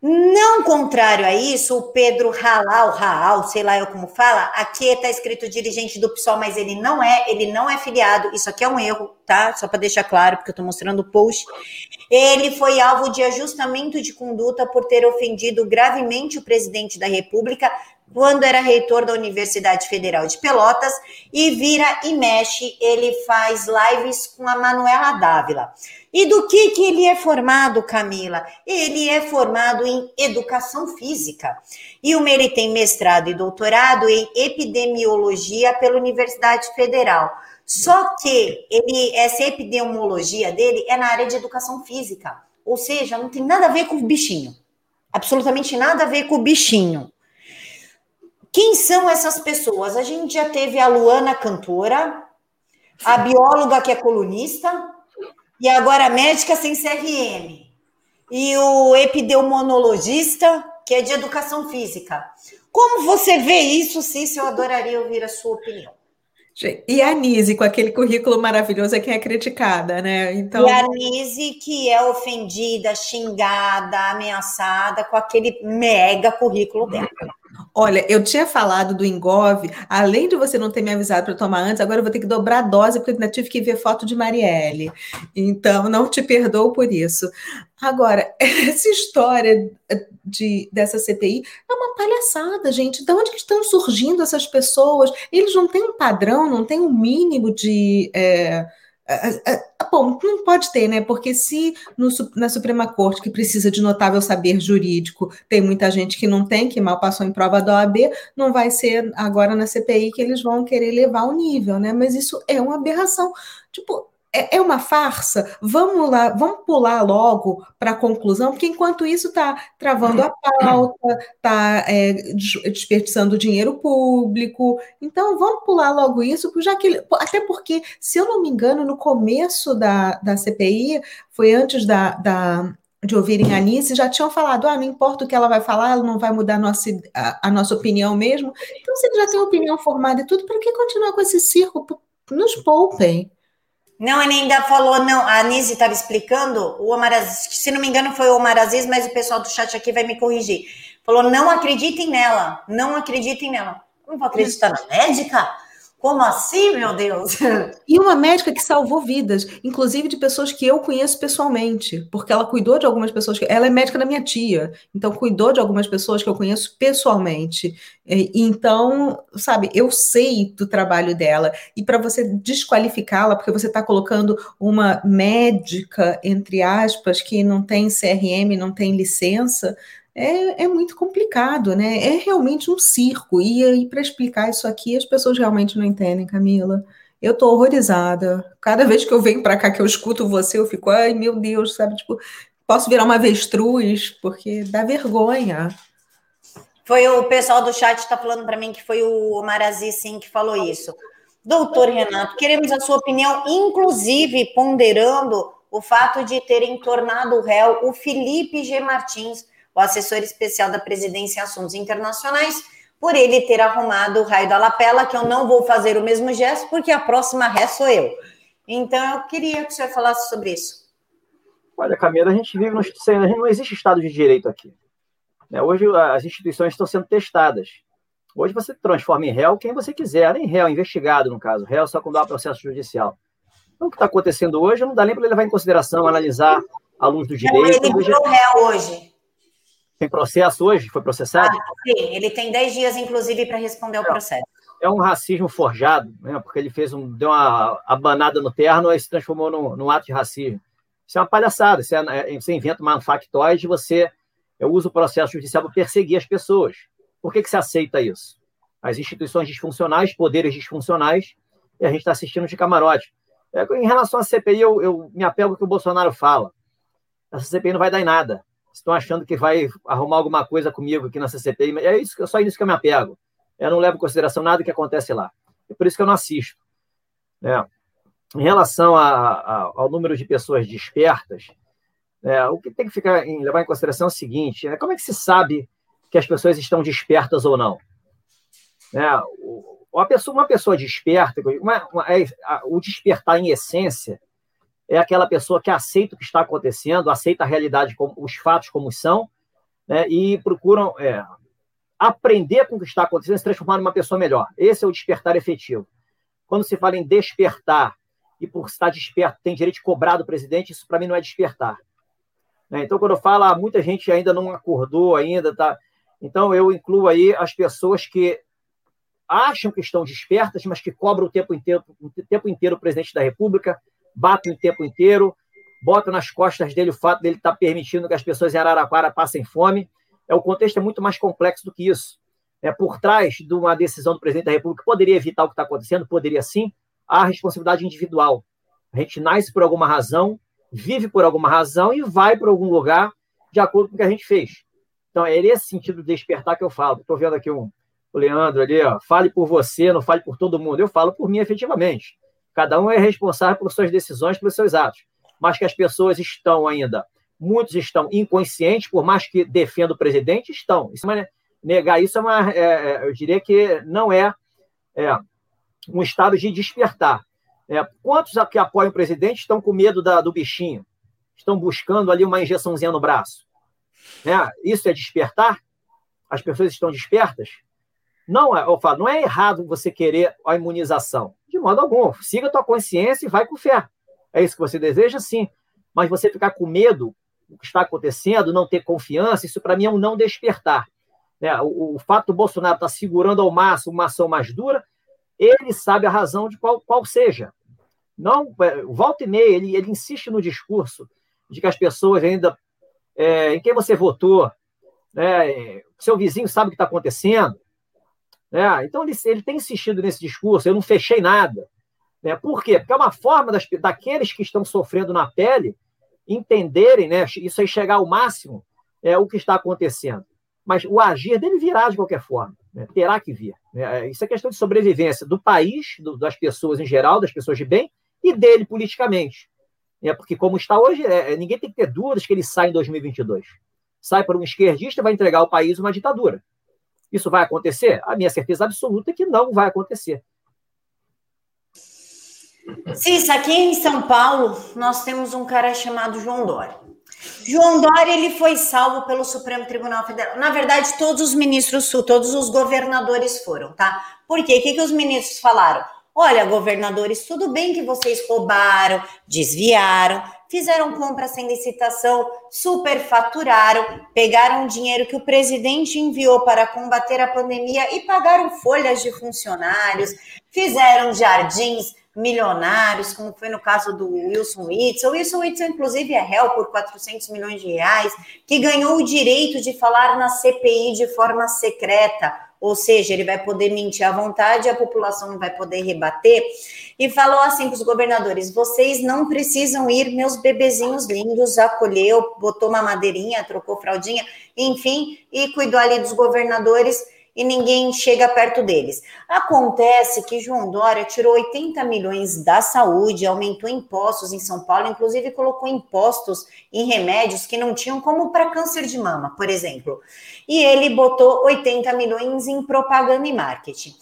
Não contrário a isso, o Pedro Halal, Raal, sei lá eu como fala, aqui está escrito dirigente do PSOL, mas ele não é, ele não é filiado. Isso aqui é um erro, tá? Só para deixar claro, porque eu estou mostrando o post. Ele foi alvo de ajustamento de conduta por ter ofendido gravemente o presidente da República quando era reitor da Universidade Federal de Pelotas e vira e mexe, ele faz lives com a Manuela Dávila. E do que, que ele é formado, Camila? Ele é formado em educação física. E o ele tem mestrado e doutorado em epidemiologia pela Universidade Federal. Só que ele, essa epidemiologia dele é na área de educação física. Ou seja, não tem nada a ver com o bichinho. Absolutamente nada a ver com o bichinho. Quem são essas pessoas? A gente já teve a Luana Cantora, a bióloga que é colunista, e agora médica sem CRM. E o epidemiologista, que é de educação física. Como você vê isso, Cícero? Eu adoraria ouvir a sua opinião. E a Nise, com aquele currículo maravilhoso, é quem é criticada, né? Então... E a Nise, que é ofendida, xingada, ameaçada, com aquele mega currículo dela. Olha, eu tinha falado do Engove, além de você não ter me avisado para tomar antes, agora eu vou ter que dobrar a dose, porque eu ainda tive que ver foto de Marielle. Então, não te perdoo por isso. Agora, essa história de, dessa CPI é uma palhaçada, gente. De onde que estão surgindo essas pessoas? Eles não têm um padrão, não têm um mínimo de. É, Bom, não pode ter, né? Porque se no, na Suprema Corte, que precisa de notável saber jurídico, tem muita gente que não tem, que mal passou em prova da OAB, não vai ser agora na CPI que eles vão querer levar o nível, né? Mas isso é uma aberração. Tipo, é, é uma farsa. Vamos lá, vamos pular logo para a conclusão, porque enquanto isso está travando a pauta, está é, desperdiçando dinheiro público. Então, vamos pular logo isso, já que até porque, se eu não me engano, no começo da, da CPI, foi antes da, da de ouvirem a Nice, já tinham falado, ah, não importa o que ela vai falar, ela não vai mudar a nossa, a, a nossa opinião mesmo. Então, se ele já tem opinião formada e tudo, para que continuar com esse circo? Nos poupem. Não, ele ainda falou, não, a Anise estava explicando, o Omar Aziz, se não me engano foi o Omar Aziz, mas o pessoal do chat aqui vai me corrigir. Falou, não acreditem nela, não acreditem nela. Não vou acreditar na médica? Como assim, meu Deus? E uma médica que salvou vidas, inclusive de pessoas que eu conheço pessoalmente, porque ela cuidou de algumas pessoas. Que... Ela é médica da minha tia, então cuidou de algumas pessoas que eu conheço pessoalmente. Então, sabe, eu sei do trabalho dela. E para você desqualificá-la, porque você está colocando uma médica, entre aspas, que não tem CRM, não tem licença, é, é muito complicado, né? É realmente um circo. E aí, para explicar isso aqui, as pessoas realmente não entendem, Camila. Eu tô horrorizada. Cada vez que eu venho para cá que eu escuto você, eu fico, ai meu Deus, sabe? Tipo, posso virar uma avestruz, porque dá vergonha. Foi o pessoal do chat está falando para mim que foi o Omar Aziz, sim, que falou isso. Doutor Renato, queremos a sua opinião, inclusive ponderando o fato de terem tornado réu o Felipe G. Martins, o assessor especial da presidência em assuntos internacionais, por ele ter arrumado o raio da lapela, que eu não vou fazer o mesmo gesto, porque a próxima ré sou eu. Então, eu queria que o senhor falasse sobre isso. Olha, Camila, a gente vive no. Não existe Estado de Direito aqui. Né, hoje as instituições estão sendo testadas. Hoje você transforma em réu quem você quiser, nem réu, investigado, no caso. Réu só quando há processo judicial. Então, o que está acontecendo hoje não dá nem para ele levar em consideração, analisar à luz do direito. Ele virou réu hoje. Tem processo hoje? Foi processado? Ah, sim, ele tem 10 dias, inclusive, para responder ao é, processo. É um racismo forjado, né? porque ele fez um, deu uma abanada no terno e se transformou num, num ato de racismo. Isso é uma palhaçada, isso é, é, você inventa uma factoide e você usa o processo judicial para perseguir as pessoas. Por que, que você aceita isso? As instituições disfuncionais, poderes disfuncionais, e a gente está assistindo de camarote. É, em relação à CPI, eu, eu me apego ao que o Bolsonaro fala. Essa CPI não vai dar em nada estão achando que vai arrumar alguma coisa comigo aqui na CCPI, é isso, só isso que eu me apego. Eu não levo em consideração nada que acontece lá. É por isso que eu não assisto. Né? Em relação a, a, ao número de pessoas despertas, né, o que tem que ficar em, levar em consideração é o seguinte: né, como é que se sabe que as pessoas estão despertas ou não? Né, uma, pessoa, uma pessoa desperta, uma, uma, é, a, o despertar em essência é aquela pessoa que aceita o que está acontecendo, aceita a realidade, como, os fatos como são, né, e procuram é, aprender com o que está acontecendo e se transformar numa pessoa melhor. Esse é o despertar efetivo. Quando se fala em despertar e por estar desperto tem direito de cobrar do presidente, isso para mim não é despertar. Né? Então, quando eu falo, ah, muita gente ainda não acordou, ainda tá. Então, eu incluo aí as pessoas que acham que estão despertas, mas que cobram o tempo inteiro, o tempo inteiro o presidente da República, batem o tempo inteiro, botam nas costas dele o fato dele estar tá permitindo que as pessoas em Araraquara passem fome. É, o contexto é muito mais complexo do que isso. É, por trás de uma decisão do presidente da República, poderia evitar o que está acontecendo, poderia sim, há responsabilidade individual. A gente nasce por alguma razão, vive por alguma razão e vai para algum lugar de acordo com o que a gente fez. Então, é esse sentido de despertar que eu falo. Estou vendo aqui um, o Leandro ali, ó, fale por você, não fale por todo mundo. Eu falo por mim, efetivamente. Cada um é responsável por suas decisões, pelos seus atos. Mas que as pessoas estão ainda, muitos estão inconscientes, por mais que defendam o presidente, estão. Isso é negar isso é uma, é, é, eu diria que não é, é um estado de despertar. É, quantos que apoiam o presidente estão com medo da, do bichinho? Estão buscando ali uma injeçãozinha no braço? É, isso é despertar? As pessoas estão despertas? Não, é, eu falo, não é errado você querer a imunização. De modo algum. Siga a tua consciência e vai com fé. É isso que você deseja? Sim. Mas você ficar com medo do que está acontecendo, não ter confiança, isso para mim é um não despertar. Né? O, o, fato do Bolsonaro estar tá segurando ao máximo uma ação mais dura, ele sabe a razão de qual, qual seja. Não, é, volta e meia, ele, ele insiste no discurso de que as pessoas ainda. É, em quem você votou, né? seu vizinho sabe o que está acontecendo. Né? Então, ele, ele tem insistido nesse discurso, eu não fechei nada. Né? Por quê? Porque é uma forma das, daqueles que estão sofrendo na pele entenderem, né? isso aí chegar ao máximo, é o que está acontecendo. Mas o agir dele virá de qualquer forma, né? terá que vir. Né? Isso é questão de sobrevivência do país, do, das pessoas em geral, das pessoas de bem, e dele politicamente. É porque, como está hoje, é, é ninguém tem que ter dúvidas que ele sai em 2022. Sai por um esquerdista e vai entregar ao país uma ditadura. Isso vai acontecer? A minha certeza absoluta é que não vai acontecer. Cissa, aqui em São Paulo, nós temos um cara chamado João Dória. João Dória ele foi salvo pelo Supremo Tribunal Federal. Na verdade, todos os ministros, todos os governadores foram, tá? Por quê? O que, que os ministros falaram? Olha, governadores, tudo bem que vocês roubaram, desviaram, fizeram compra sem licitação, superfaturaram, pegaram o dinheiro que o presidente enviou para combater a pandemia e pagaram folhas de funcionários, fizeram jardins milionários, como foi no caso do Wilson Witzel. O Wilson Witzel, inclusive, é réu por 400 milhões de reais, que ganhou o direito de falar na CPI de forma secreta, ou seja, ele vai poder mentir à vontade, a população não vai poder rebater. E falou assim para os governadores: vocês não precisam ir, meus bebezinhos lindos, acolheu, botou uma madeirinha, trocou fraldinha, enfim, e cuidou ali dos governadores e ninguém chega perto deles. Acontece que João Dória tirou 80 milhões da saúde, aumentou impostos em São Paulo, inclusive colocou impostos em remédios que não tinham, como para câncer de mama, por exemplo. E ele botou 80 milhões em propaganda e marketing.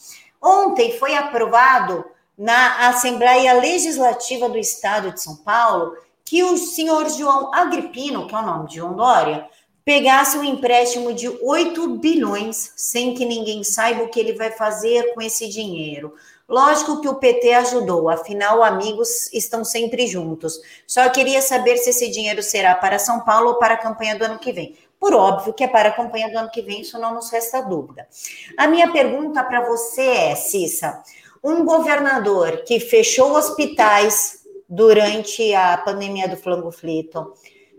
Ontem foi aprovado na Assembleia Legislativa do Estado de São Paulo que o senhor João Agripino, que é o nome de João Dória, pegasse um empréstimo de 8 bilhões sem que ninguém saiba o que ele vai fazer com esse dinheiro. Lógico que o PT ajudou, afinal, amigos estão sempre juntos. Só queria saber se esse dinheiro será para São Paulo ou para a campanha do ano que vem. Por óbvio que é para a campanha do ano que vem, isso não nos resta dúvida. A minha pergunta para você é, Cissa, um governador que fechou hospitais durante a pandemia do flango flito,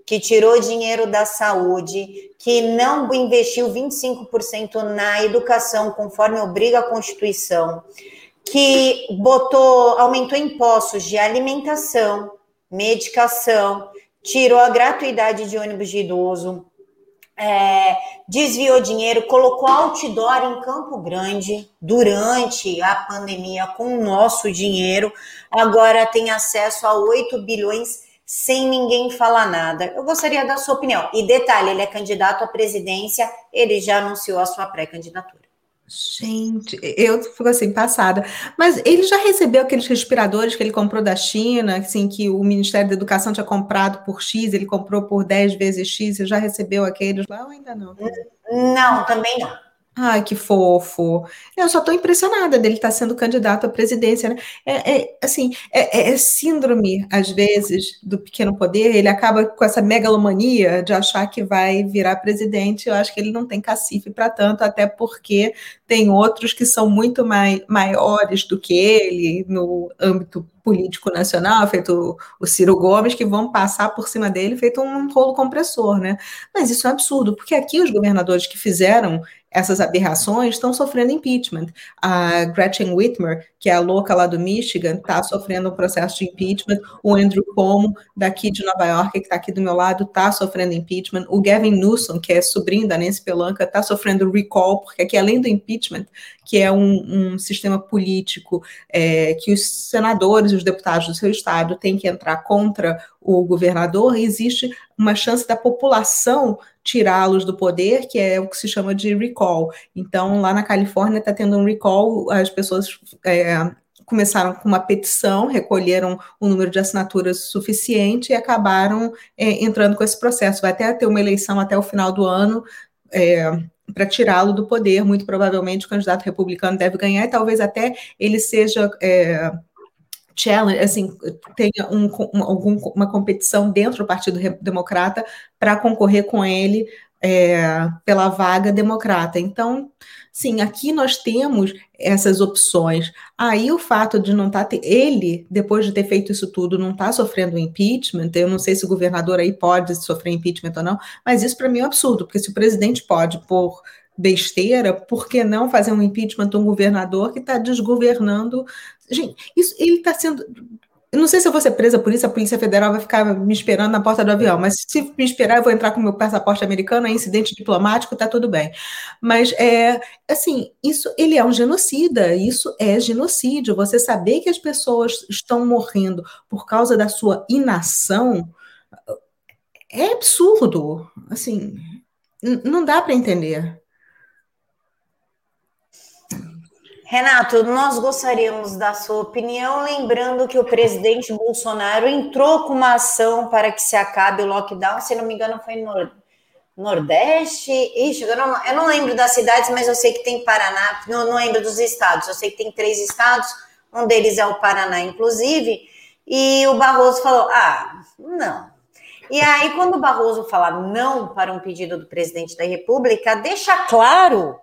que tirou dinheiro da saúde, que não investiu 25% na educação, conforme obriga a Constituição, que botou, aumentou impostos de alimentação, medicação, tirou a gratuidade de ônibus de idoso, é, desviou dinheiro, colocou outdoor em Campo Grande durante a pandemia com o nosso dinheiro, agora tem acesso a 8 bilhões sem ninguém falar nada. Eu gostaria da sua opinião. E detalhe, ele é candidato à presidência, ele já anunciou a sua pré-candidatura. Gente, eu fico assim, passada. Mas ele já recebeu aqueles respiradores que ele comprou da China, assim, que o Ministério da Educação tinha comprado por X, ele comprou por 10 vezes X, ele já recebeu aqueles lá ou ainda não? Não, também não. Ai, que fofo. Eu só estou impressionada dele estar tá sendo candidato à presidência, né? É, é assim, é, é, é, síndrome, às vezes, do pequeno poder. Ele acaba com essa megalomania de achar que vai virar presidente. Eu acho que ele não tem cacife para tanto, até porque tem outros que são muito mai, maiores do que ele no âmbito político nacional, feito o Ciro Gomes, que vão passar por cima dele feito um rolo compressor, né? Mas isso é um absurdo, porque aqui os governadores que fizeram essas aberrações estão sofrendo impeachment. A Gretchen Whitmer, que é a louca lá do Michigan, está sofrendo um processo de impeachment. O Andrew Cuomo, daqui de Nova York, que está aqui do meu lado, está sofrendo impeachment. O Gavin Newsom, que é sobrinho da Nancy Pelanca, está sofrendo recall, porque aqui, além do impeachment, que é um, um sistema político é, que os senadores e os deputados do seu estado têm que entrar contra o governador, existe uma chance da população tirá-los do poder, que é o que se chama de recall. Então, lá na Califórnia está tendo um recall, as pessoas é, começaram com uma petição, recolheram um número de assinaturas suficiente e acabaram é, entrando com esse processo. Vai até ter uma eleição até o final do ano. É, para tirá-lo do poder, muito provavelmente o candidato republicano deve ganhar e talvez até ele seja é, challenge, assim, tenha um, um, algum, uma competição dentro do Partido Democrata para concorrer com ele é, pela vaga democrata. Então, sim, aqui nós temos essas opções. Aí o fato de não estar tá, ele, depois de ter feito isso tudo, não estar tá sofrendo impeachment, eu não sei se o governador aí pode sofrer impeachment ou não, mas isso para mim é um absurdo, porque se o presidente pode, por besteira, por que não fazer um impeachment de um governador que está desgovernando? Gente, isso ele está sendo. Eu não sei se eu vou ser presa por isso, a Polícia Federal vai ficar me esperando na porta do avião, mas se me esperar, eu vou entrar com meu passaporte americano, é incidente diplomático, tá tudo bem. Mas, é, assim, isso, ele é um genocida, isso é genocídio. Você saber que as pessoas estão morrendo por causa da sua inação é absurdo, assim, não dá para entender. Renato, nós gostaríamos da sua opinião, lembrando que o presidente Bolsonaro entrou com uma ação para que se acabe o lockdown, se não me engano, foi no Nordeste. Ixi, eu não, eu não lembro das cidades, mas eu sei que tem Paraná, não, não lembro dos estados, eu sei que tem três estados, um deles é o Paraná, inclusive, e o Barroso falou: ah, não. E aí, quando o Barroso fala não para um pedido do presidente da República, deixa claro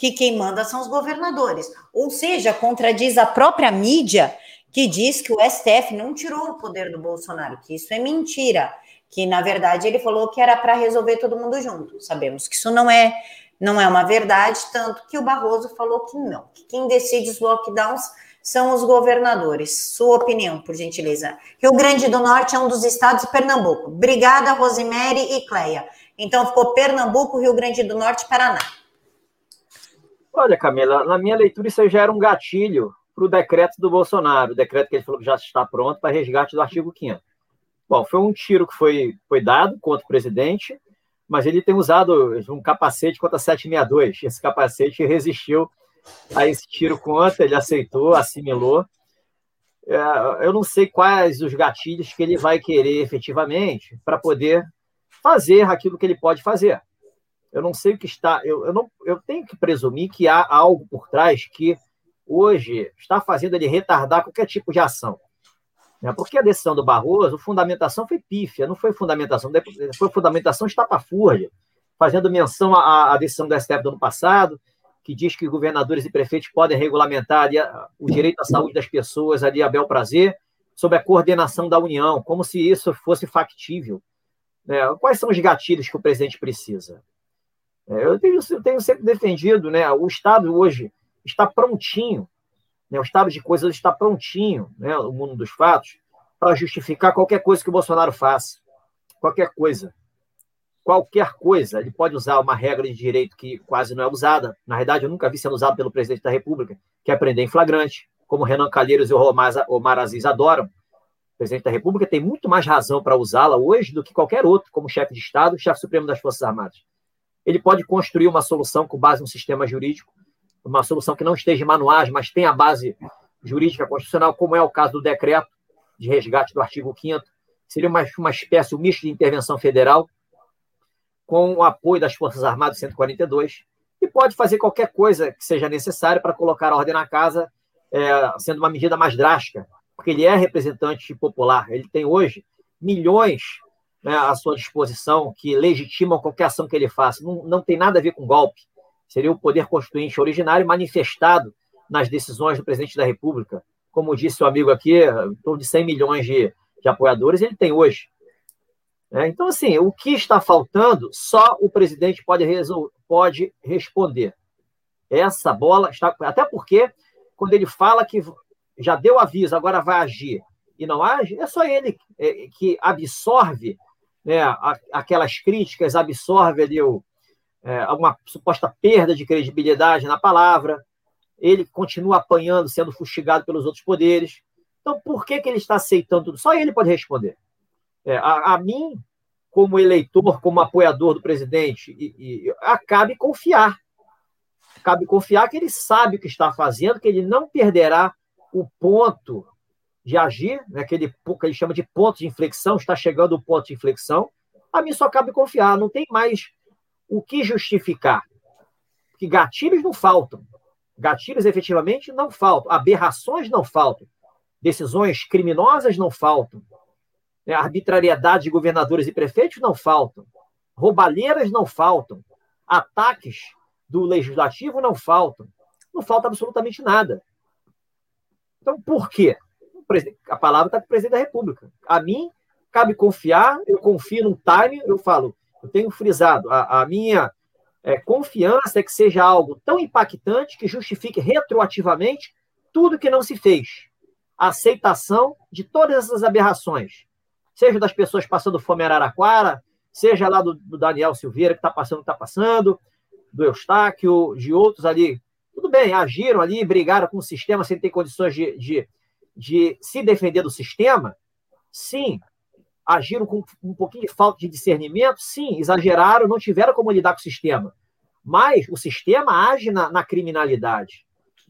que quem manda são os governadores. Ou seja, contradiz a própria mídia que diz que o STF não tirou o poder do Bolsonaro, que isso é mentira, que na verdade ele falou que era para resolver todo mundo junto. Sabemos que isso não é não é uma verdade, tanto que o Barroso falou que não, que quem decide os lockdowns são os governadores. Sua opinião, por gentileza. Rio Grande do Norte é um dos estados de Pernambuco. Obrigada, Rosemary e Cleia. Então ficou Pernambuco, Rio Grande do Norte Paraná. Olha, Camila, na minha leitura, isso já era um gatilho para o decreto do Bolsonaro, o decreto que ele falou que já está pronto para resgate do artigo 5 Bom, foi um tiro que foi, foi dado contra o presidente, mas ele tem usado um capacete contra 762. Esse capacete resistiu a esse tiro contra, ele aceitou, assimilou. É, eu não sei quais os gatilhos que ele vai querer efetivamente para poder fazer aquilo que ele pode fazer. Eu não sei o que está. Eu, eu, não, eu tenho que presumir que há algo por trás que hoje está fazendo ele retardar qualquer tipo de ação. Né? Porque a decisão do Barroso, fundamentação foi pífia, não foi fundamentação, foi fundamentação estapafúrdia, fazendo menção à, à decisão do STF do ano passado, que diz que governadores e prefeitos podem regulamentar ali, o direito à saúde das pessoas ali a bel prazer, sob a coordenação da União, como se isso fosse factível. Né? Quais são os gatilhos que o presidente precisa? É, eu tenho, eu tenho sempre defendido, né? O Estado hoje está prontinho, né? O estado de coisas está prontinho, né? O mundo dos fatos para justificar qualquer coisa que o Bolsonaro faça, qualquer coisa, qualquer coisa. Ele pode usar uma regra de direito que quase não é usada. Na verdade, eu nunca vi sendo usado pelo presidente da República, que é prender em flagrante, como Renan Calheiros e o Omar Aziz adoram. O presidente da República tem muito mais razão para usá-la hoje do que qualquer outro, como chefe de Estado, chefe supremo das Forças Armadas ele pode construir uma solução com base no sistema jurídico, uma solução que não esteja em manuais, mas tenha base jurídica constitucional, como é o caso do decreto de resgate do artigo 5 seria uma, uma espécie, um misto de intervenção federal, com o apoio das Forças Armadas 142, e pode fazer qualquer coisa que seja necessária para colocar a ordem na casa, é, sendo uma medida mais drástica, porque ele é representante popular, ele tem hoje milhões né, à sua disposição que legitimam qualquer ação que ele faça. Não, não tem nada a ver com golpe. Seria o poder constituinte originário manifestado nas decisões do presidente da República. Como disse o amigo aqui, em torno de 100 milhões de, de apoiadores ele tem hoje. É, então, assim, o que está faltando, só o presidente pode, pode responder. Essa bola está. Até porque, quando ele fala que já deu aviso, agora vai agir e não age, é só ele é, que absorve né, aquelas críticas, absorve ali o, é, uma suposta perda de credibilidade na palavra, ele continua apanhando, sendo fustigado pelos outros poderes. Então, por que, que ele está aceitando tudo? Só ele pode responder. É, a, a, mim, como eleitor, como apoiador do presidente, e, e, acabe confiar. Cabe confiar que ele sabe o que está fazendo, que ele não perderá o ponto de agir, né, aquele que ele chama de ponto de inflexão, está chegando o ponto de inflexão, a mim só cabe confiar, não tem mais o que justificar. Que gatilhos não faltam. Gatilhos efetivamente não faltam, aberrações não faltam, decisões criminosas não faltam, né, arbitrariedade de governadores e prefeitos não faltam, roubalheiras não faltam, ataques do legislativo não faltam, não falta absolutamente nada. Então, por quê? A palavra está com o presidente da República. A mim, cabe confiar, eu confio no time, eu falo, eu tenho frisado, a, a minha é, confiança é que seja algo tão impactante que justifique retroativamente tudo que não se fez. A aceitação de todas essas aberrações, seja das pessoas passando fome em Araraquara, seja lá do, do Daniel Silveira, que está passando está passando, do Eustáquio, de outros ali. Tudo bem, agiram ali, brigaram com o sistema sem ter condições de, de de se defender do sistema, sim. Agiram com um pouquinho de falta de discernimento, sim. Exageraram, não tiveram como lidar com o sistema. Mas o sistema age na, na criminalidade.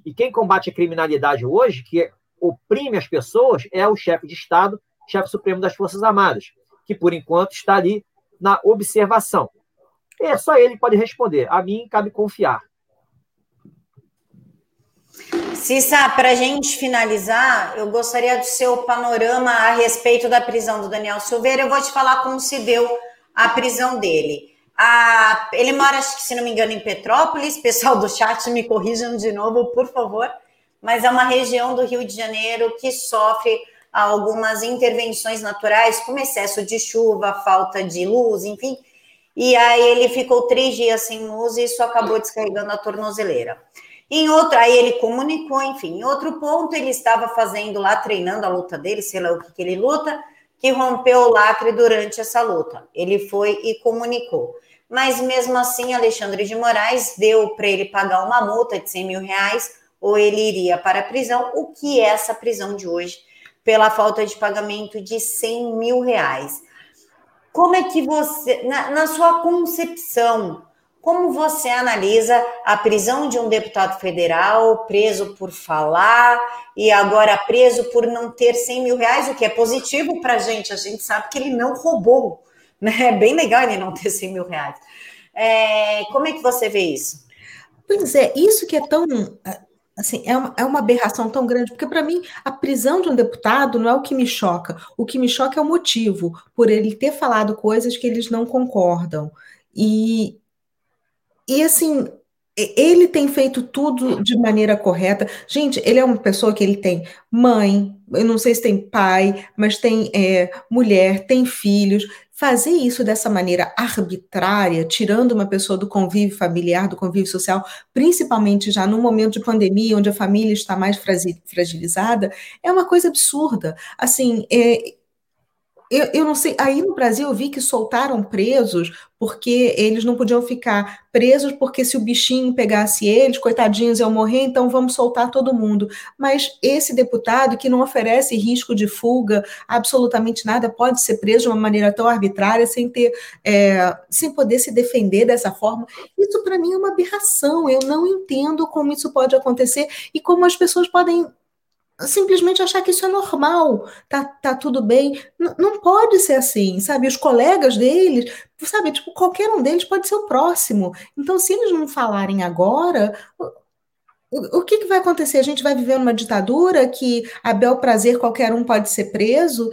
E quem combate a criminalidade hoje, que oprime as pessoas, é o chefe de Estado, chefe supremo das Forças Armadas, que por enquanto está ali na observação. É só ele pode responder. A mim cabe confiar. Cissa, para a gente finalizar, eu gostaria do seu panorama a respeito da prisão do Daniel Silveira. Eu vou te falar como se deu a prisão dele. A, ele mora, se não me engano, em Petrópolis. Pessoal do chat, me corrijam de novo, por favor. Mas é uma região do Rio de Janeiro que sofre algumas intervenções naturais, como excesso de chuva, falta de luz, enfim. E aí ele ficou três dias sem luz e isso acabou descarregando a tornozeleira. Em outro, aí ele comunicou, enfim. Em outro ponto, ele estava fazendo lá, treinando a luta dele, sei lá o que, que ele luta, que rompeu o lacre durante essa luta. Ele foi e comunicou. Mas mesmo assim, Alexandre de Moraes deu para ele pagar uma multa de 100 mil reais ou ele iria para a prisão. O que é essa prisão de hoje? Pela falta de pagamento de 100 mil reais. Como é que você, na, na sua concepção, como você analisa a prisão de um deputado federal preso por falar e agora preso por não ter 100 mil reais, o que é positivo para a gente? A gente sabe que ele não roubou, né? É bem legal ele não ter 100 mil reais. É, como é que você vê isso? Pois é, isso que é tão. Assim, é uma, é uma aberração tão grande, porque para mim a prisão de um deputado não é o que me choca. O que me choca é o motivo, por ele ter falado coisas que eles não concordam. E, e assim, ele tem feito tudo de maneira correta. Gente, ele é uma pessoa que ele tem mãe, eu não sei se tem pai, mas tem é, mulher, tem filhos. Fazer isso dessa maneira arbitrária, tirando uma pessoa do convívio familiar, do convívio social, principalmente já num momento de pandemia, onde a família está mais fragilizada, é uma coisa absurda. Assim, é, eu, eu não sei, aí no Brasil eu vi que soltaram presos porque eles não podiam ficar presos, porque se o bichinho pegasse eles, coitadinhos, iam morrer, então vamos soltar todo mundo. Mas esse deputado que não oferece risco de fuga, absolutamente nada, pode ser preso de uma maneira tão arbitrária, sem ter, é, sem poder se defender dessa forma. Isso para mim é uma aberração. Eu não entendo como isso pode acontecer e como as pessoas podem simplesmente achar que isso é normal, tá, tá tudo bem. N não pode ser assim, sabe? Os colegas deles, sabe? Tipo, qualquer um deles pode ser o próximo. Então, se eles não falarem agora, o, que, que vai acontecer? A gente vai viver numa ditadura que a bel prazer qualquer um pode ser preso?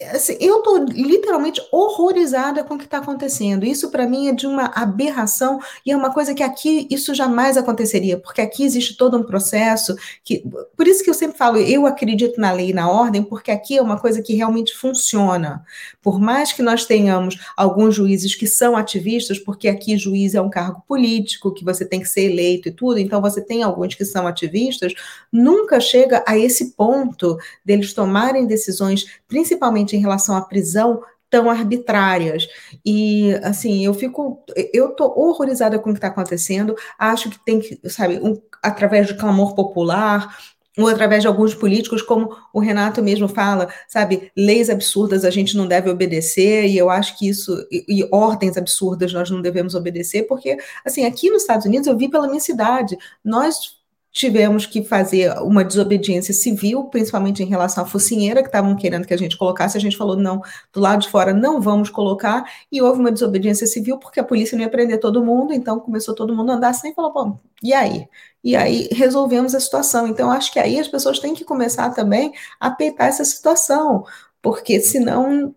Assim, eu estou literalmente horrorizada com o que está acontecendo. Isso, para mim, é de uma aberração e é uma coisa que aqui isso jamais aconteceria, porque aqui existe todo um processo que. Por isso que eu sempre falo, eu acredito na lei e na ordem, porque aqui é uma coisa que realmente funciona. Por mais que nós tenhamos alguns juízes que são ativistas, porque aqui juiz é um cargo político, que você tem que ser eleito e tudo, então você tem alguns que são ativistas, nunca chega a esse ponto deles tomarem decisões, principalmente em relação à prisão, tão arbitrárias. E, assim, eu fico. Eu tô horrorizada com o que está acontecendo. Acho que tem que, sabe, um, através de clamor popular, ou através de alguns políticos, como o Renato mesmo fala, sabe, leis absurdas a gente não deve obedecer, e eu acho que isso, e, e, ordens absurdas nós não devemos obedecer, porque, assim, aqui nos Estados Unidos, eu vi pela minha cidade, nós tivemos que fazer uma desobediência civil, principalmente em relação à focinheira, que estavam querendo que a gente colocasse, a gente falou, não, do lado de fora não vamos colocar, e houve uma desobediência civil, porque a polícia não ia prender todo mundo, então começou todo mundo a andar assim, e falou, bom, e aí? E aí resolvemos a situação, então acho que aí as pessoas têm que começar também a peitar essa situação, porque senão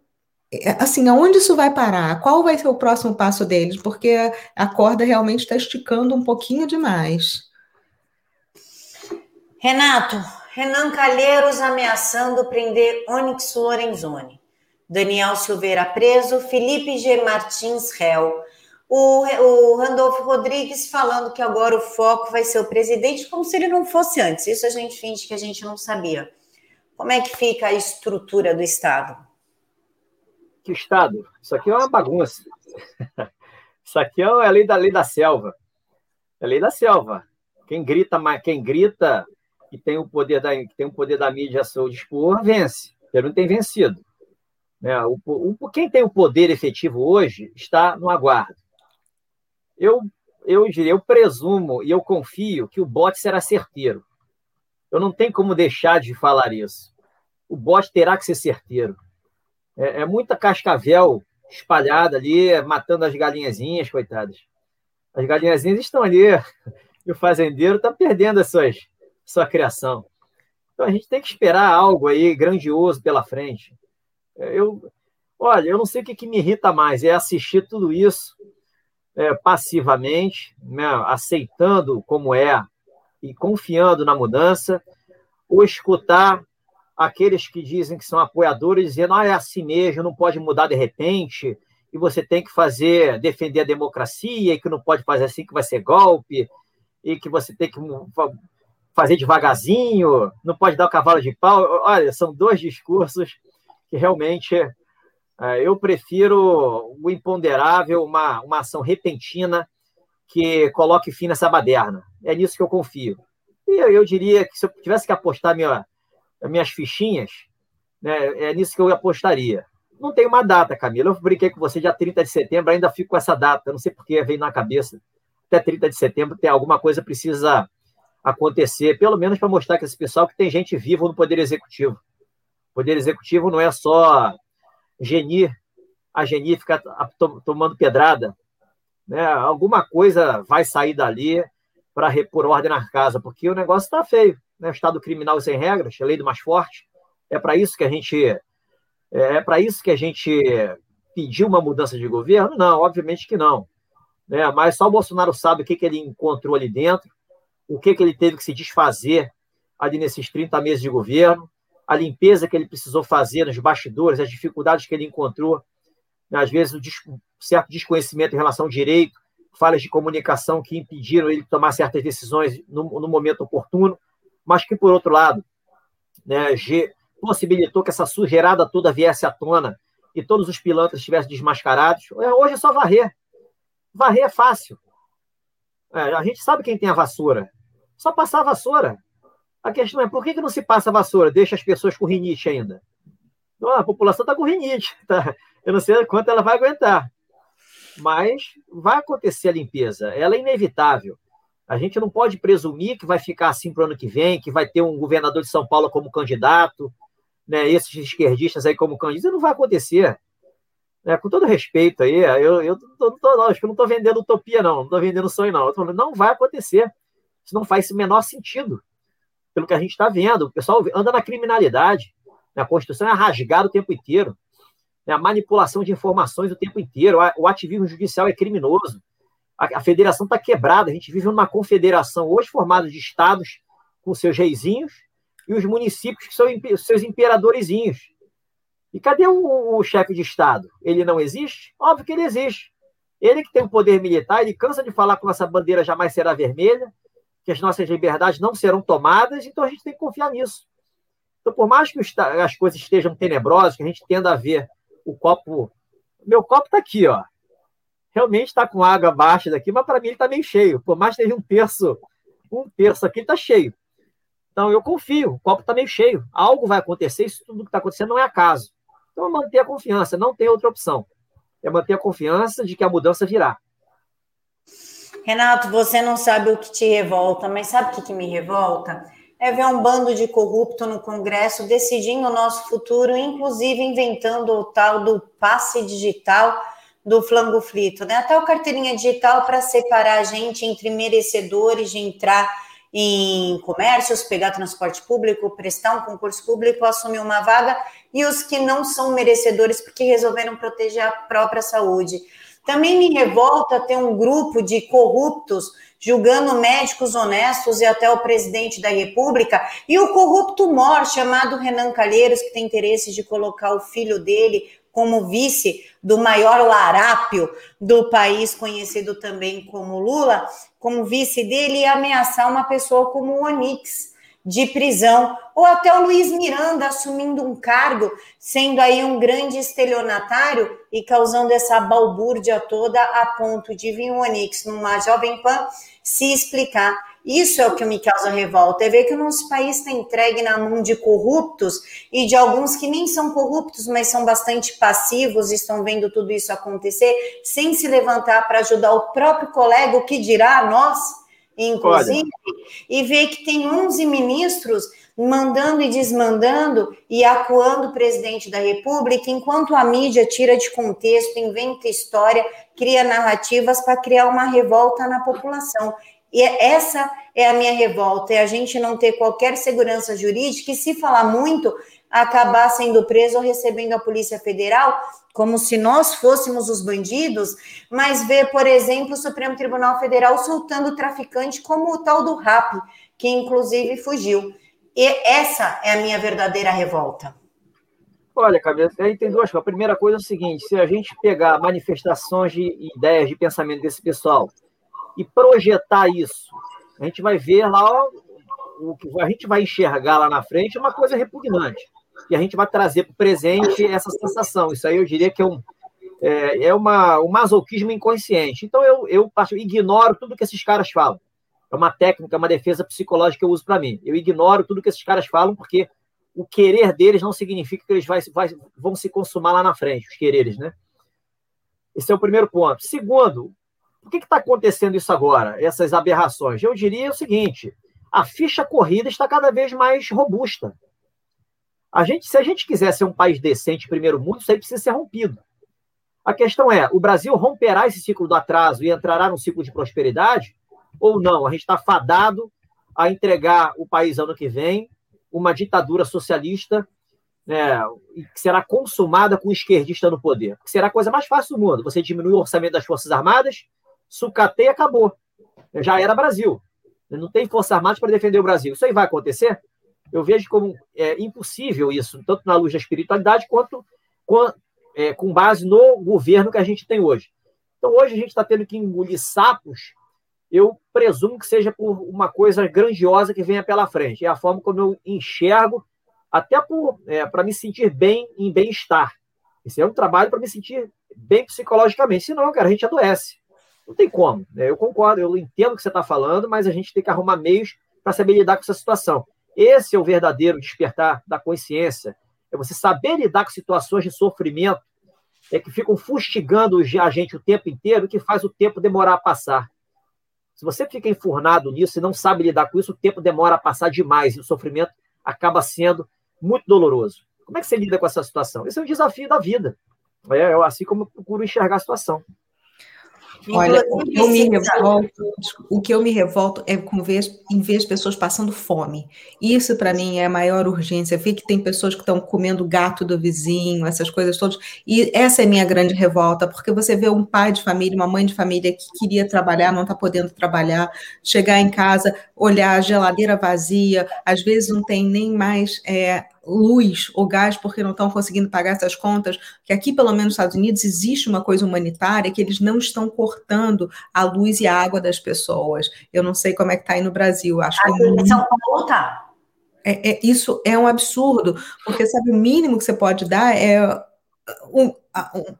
assim, aonde isso vai parar? Qual vai ser o próximo passo deles? Porque a corda realmente está esticando um pouquinho demais. Renato, Renan Calheiros ameaçando prender Onyx Lorenzoni. Daniel Silveira preso, Felipe G. Martins réu. O, o Randolfo Rodrigues falando que agora o foco vai ser o presidente, como se ele não fosse antes. Isso a gente finge que a gente não sabia. Como é que fica a estrutura do Estado? Que Estado? Isso aqui é uma bagunça. Isso aqui é a lei da lei da selva. É a lei da selva. Quem grita, quem grita que tem o poder da, que tem o poder da mídia a seu dispor, vence. Ele não tem vencido. Né? O, o, quem tem o poder efetivo hoje está no aguardo. Eu eu diria, eu presumo e eu confio que o bot será certeiro. Eu não tenho como deixar de falar isso. O bot terá que ser certeiro. É, é muita cascavel espalhada ali, matando as galinhazinhas, coitadas. As galinhazinhas estão ali e o fazendeiro está perdendo a suas, sua criação. Então a gente tem que esperar algo aí grandioso pela frente. Eu, olha, eu não sei o que, que me irrita mais, é assistir tudo isso é, passivamente, né, aceitando como é e confiando na mudança, ou escutar aqueles que dizem que são apoiadores dizendo ah, é assim mesmo, não pode mudar de repente, e você tem que fazer, defender a democracia, e que não pode fazer assim que vai ser golpe, e que você tem que fazer devagarzinho, não pode dar o cavalo de pau. Olha, são dois discursos que realmente é, eu prefiro o imponderável, uma, uma ação repentina que coloque fim nessa baderna. É nisso que eu confio. E eu, eu diria que se eu tivesse que apostar minha, minhas fichinhas, né, é nisso que eu apostaria. Não tem uma data, Camila. Eu brinquei com você dia 30 de setembro, ainda fico com essa data. Eu não sei porque veio na cabeça. Até 30 de setembro tem alguma coisa precisa acontecer, pelo menos para mostrar que esse pessoal que tem gente viva no Poder Executivo. O Poder Executivo não é só genir, a genir ficar tomando pedrada. Né? Alguma coisa vai sair dali para repor ordem na casa, porque o negócio está feio. Né? O Estado criminal sem regras, a lei do mais forte. É para isso que a gente é, é para isso que a gente pediu uma mudança de governo? Não, obviamente que não. Né? Mas só o Bolsonaro sabe o que, que ele encontrou ali dentro o que, que ele teve que se desfazer ali nesses 30 meses de governo, a limpeza que ele precisou fazer nos bastidores, as dificuldades que ele encontrou, né, às vezes um certo desconhecimento em relação ao direito, falhas de comunicação que impediram ele de tomar certas decisões no, no momento oportuno, mas que, por outro lado, né, possibilitou que essa sujeirada toda viesse à tona e todos os pilantras estivessem desmascarados. É, hoje é só varrer. Varrer é fácil. É, a gente sabe quem tem a vassoura. Só passar a vassoura. A questão é por que, que não se passa a vassoura? Deixa as pessoas com rinite ainda. a população está com rinite. Tá? Eu não sei quanto ela vai aguentar. Mas vai acontecer a limpeza. Ela é inevitável. A gente não pode presumir que vai ficar assim para o ano que vem, que vai ter um governador de São Paulo como candidato, né, esses esquerdistas aí como candidato. Isso não vai acontecer. É, com todo respeito aí, eu, eu, tô, tô, não, eu não estou vendendo utopia, não, não estou vendendo sonho, não. Não vai acontecer. Isso não faz o menor sentido, pelo que a gente está vendo. O pessoal anda na criminalidade. Né? A Constituição é rasgada o tempo inteiro. Né? A manipulação de informações o tempo inteiro. O ativismo judicial é criminoso. A, federação está quebrada. A gente vive numa confederação hoje formada de estados com seus reizinhos e os municípios que são seus imperadorzinhos. E cadê o, o chefe de Estado? Ele não existe? Óbvio que ele existe. Ele que tem o poder militar, ele cansa de falar que nossa bandeira jamais será vermelha, que as nossas liberdades não serão tomadas, então a gente tem que confiar nisso. Então, por mais que as coisas estejam tenebrosas, que a gente tenda a ver o copo. Meu copo está aqui, ó. Realmente está com água baixa daqui, mas para mim ele está meio cheio. Por mais que esteja um terço, um terço aqui está cheio. Então eu confio, o copo está meio cheio. Algo vai acontecer, isso tudo que está acontecendo não é acaso. Então manter a confiança, não tem outra opção. É manter a confiança de que a mudança virá. Renato, você não sabe o que te revolta, mas sabe o que, que me revolta? É ver um bando de corrupto no Congresso decidindo o nosso futuro, inclusive inventando o tal do passe digital do flango frito, né? Até o carteirinha digital para separar a gente entre merecedores de entrar em comércios, pegar transporte público, prestar um concurso público, assumir uma vaga, e os que não são merecedores porque resolveram proteger a própria saúde. Também me revolta ter um grupo de corruptos julgando médicos honestos e até o presidente da República, e o corrupto mor chamado Renan Calheiros, que tem interesse de colocar o filho dele como vice do maior larápio do país, conhecido também como Lula, como vice dele, e ameaçar uma pessoa como o Onix de prisão, ou até o Luiz Miranda assumindo um cargo, sendo aí um grande estelionatário e causando essa balbúrdia toda a ponto de vir o Onix numa Jovem Pan se explicar. Isso é o que me causa revolta, é ver que o nosso país está entregue na mão de corruptos e de alguns que nem são corruptos, mas são bastante passivos, estão vendo tudo isso acontecer, sem se levantar para ajudar o próprio colega, o que dirá nós, inclusive, Olha. e ver que tem 11 ministros mandando e desmandando e acuando o presidente da República, enquanto a mídia tira de contexto, inventa história, cria narrativas para criar uma revolta na população. E essa é a minha revolta, é a gente não ter qualquer segurança jurídica e se falar muito, acabar sendo preso ou recebendo a Polícia Federal, como se nós fôssemos os bandidos, mas ver, por exemplo, o Supremo Tribunal Federal soltando o traficante como o tal do RAP, que inclusive fugiu. E essa é a minha verdadeira revolta. Olha, Camila, aí tem duas coisas. A primeira coisa é o seguinte: se a gente pegar manifestações de ideias, de pensamento desse pessoal e projetar isso, a gente vai ver lá o que a gente vai enxergar lá na frente é uma coisa repugnante. E a gente vai trazer para o presente essa sensação. Isso aí eu diria que é um, é, é uma, um masoquismo inconsciente. Então eu, eu ignoro tudo que esses caras falam. É uma técnica, uma defesa psicológica que eu uso para mim. Eu ignoro tudo que esses caras falam, porque o querer deles não significa que eles vai, vai, vão se consumar lá na frente, os quereres, né? Esse é o primeiro ponto. Segundo, por que está acontecendo isso agora, essas aberrações? Eu diria o seguinte: a ficha corrida está cada vez mais robusta. A gente, se a gente quiser ser um país decente, primeiro mundo, isso aí precisa ser rompido. A questão é: o Brasil romperá esse ciclo do atraso e entrará num ciclo de prosperidade? ou não? A gente está fadado a entregar o país ano que vem uma ditadura socialista né, que será consumada com um esquerdista no poder. Que será a coisa mais fácil do mundo. Você diminui o orçamento das Forças Armadas, sucateia e acabou. Já era Brasil. Não tem Forças Armadas para defender o Brasil. Isso aí vai acontecer? Eu vejo como é, impossível isso, tanto na luz da espiritualidade quanto com, é, com base no governo que a gente tem hoje. Então, hoje a gente está tendo que engolir sapos eu presumo que seja por uma coisa grandiosa que venha pela frente. É a forma como eu enxergo, até é, para me sentir bem em bem-estar. Esse é um trabalho para me sentir bem psicologicamente. Senão, cara, a gente adoece. Não tem como. Né? Eu concordo, eu entendo o que você está falando, mas a gente tem que arrumar meios para saber lidar com essa situação. Esse é o verdadeiro despertar da consciência. É você saber lidar com situações de sofrimento é que ficam fustigando a gente o tempo inteiro, que faz o tempo demorar a passar. Se você fica enfurnado nisso e não sabe lidar com isso, o tempo demora a passar demais e o sofrimento acaba sendo muito doloroso. Como é que você lida com essa situação? Esse é um desafio da vida. É, assim como eu procuro enxergar a situação. Olha, o que eu me revolto, o que eu me revolto é com ver, em ver as pessoas passando fome. Isso, para mim, é a maior urgência. Ver que tem pessoas que estão comendo gato do vizinho, essas coisas todas. E essa é a minha grande revolta, porque você vê um pai de família, uma mãe de família que queria trabalhar, não está podendo trabalhar, chegar em casa, olhar a geladeira vazia, às vezes não tem nem mais é, luz ou gás porque não estão conseguindo pagar essas contas, que aqui, pelo menos nos Estados Unidos, existe uma coisa humanitária que eles não estão cortando a luz e a água das pessoas. Eu não sei como é que está aí no Brasil. Acho aqui que... em São Paulo está. É, é, isso é um absurdo, porque sabe, o mínimo que você pode dar é o,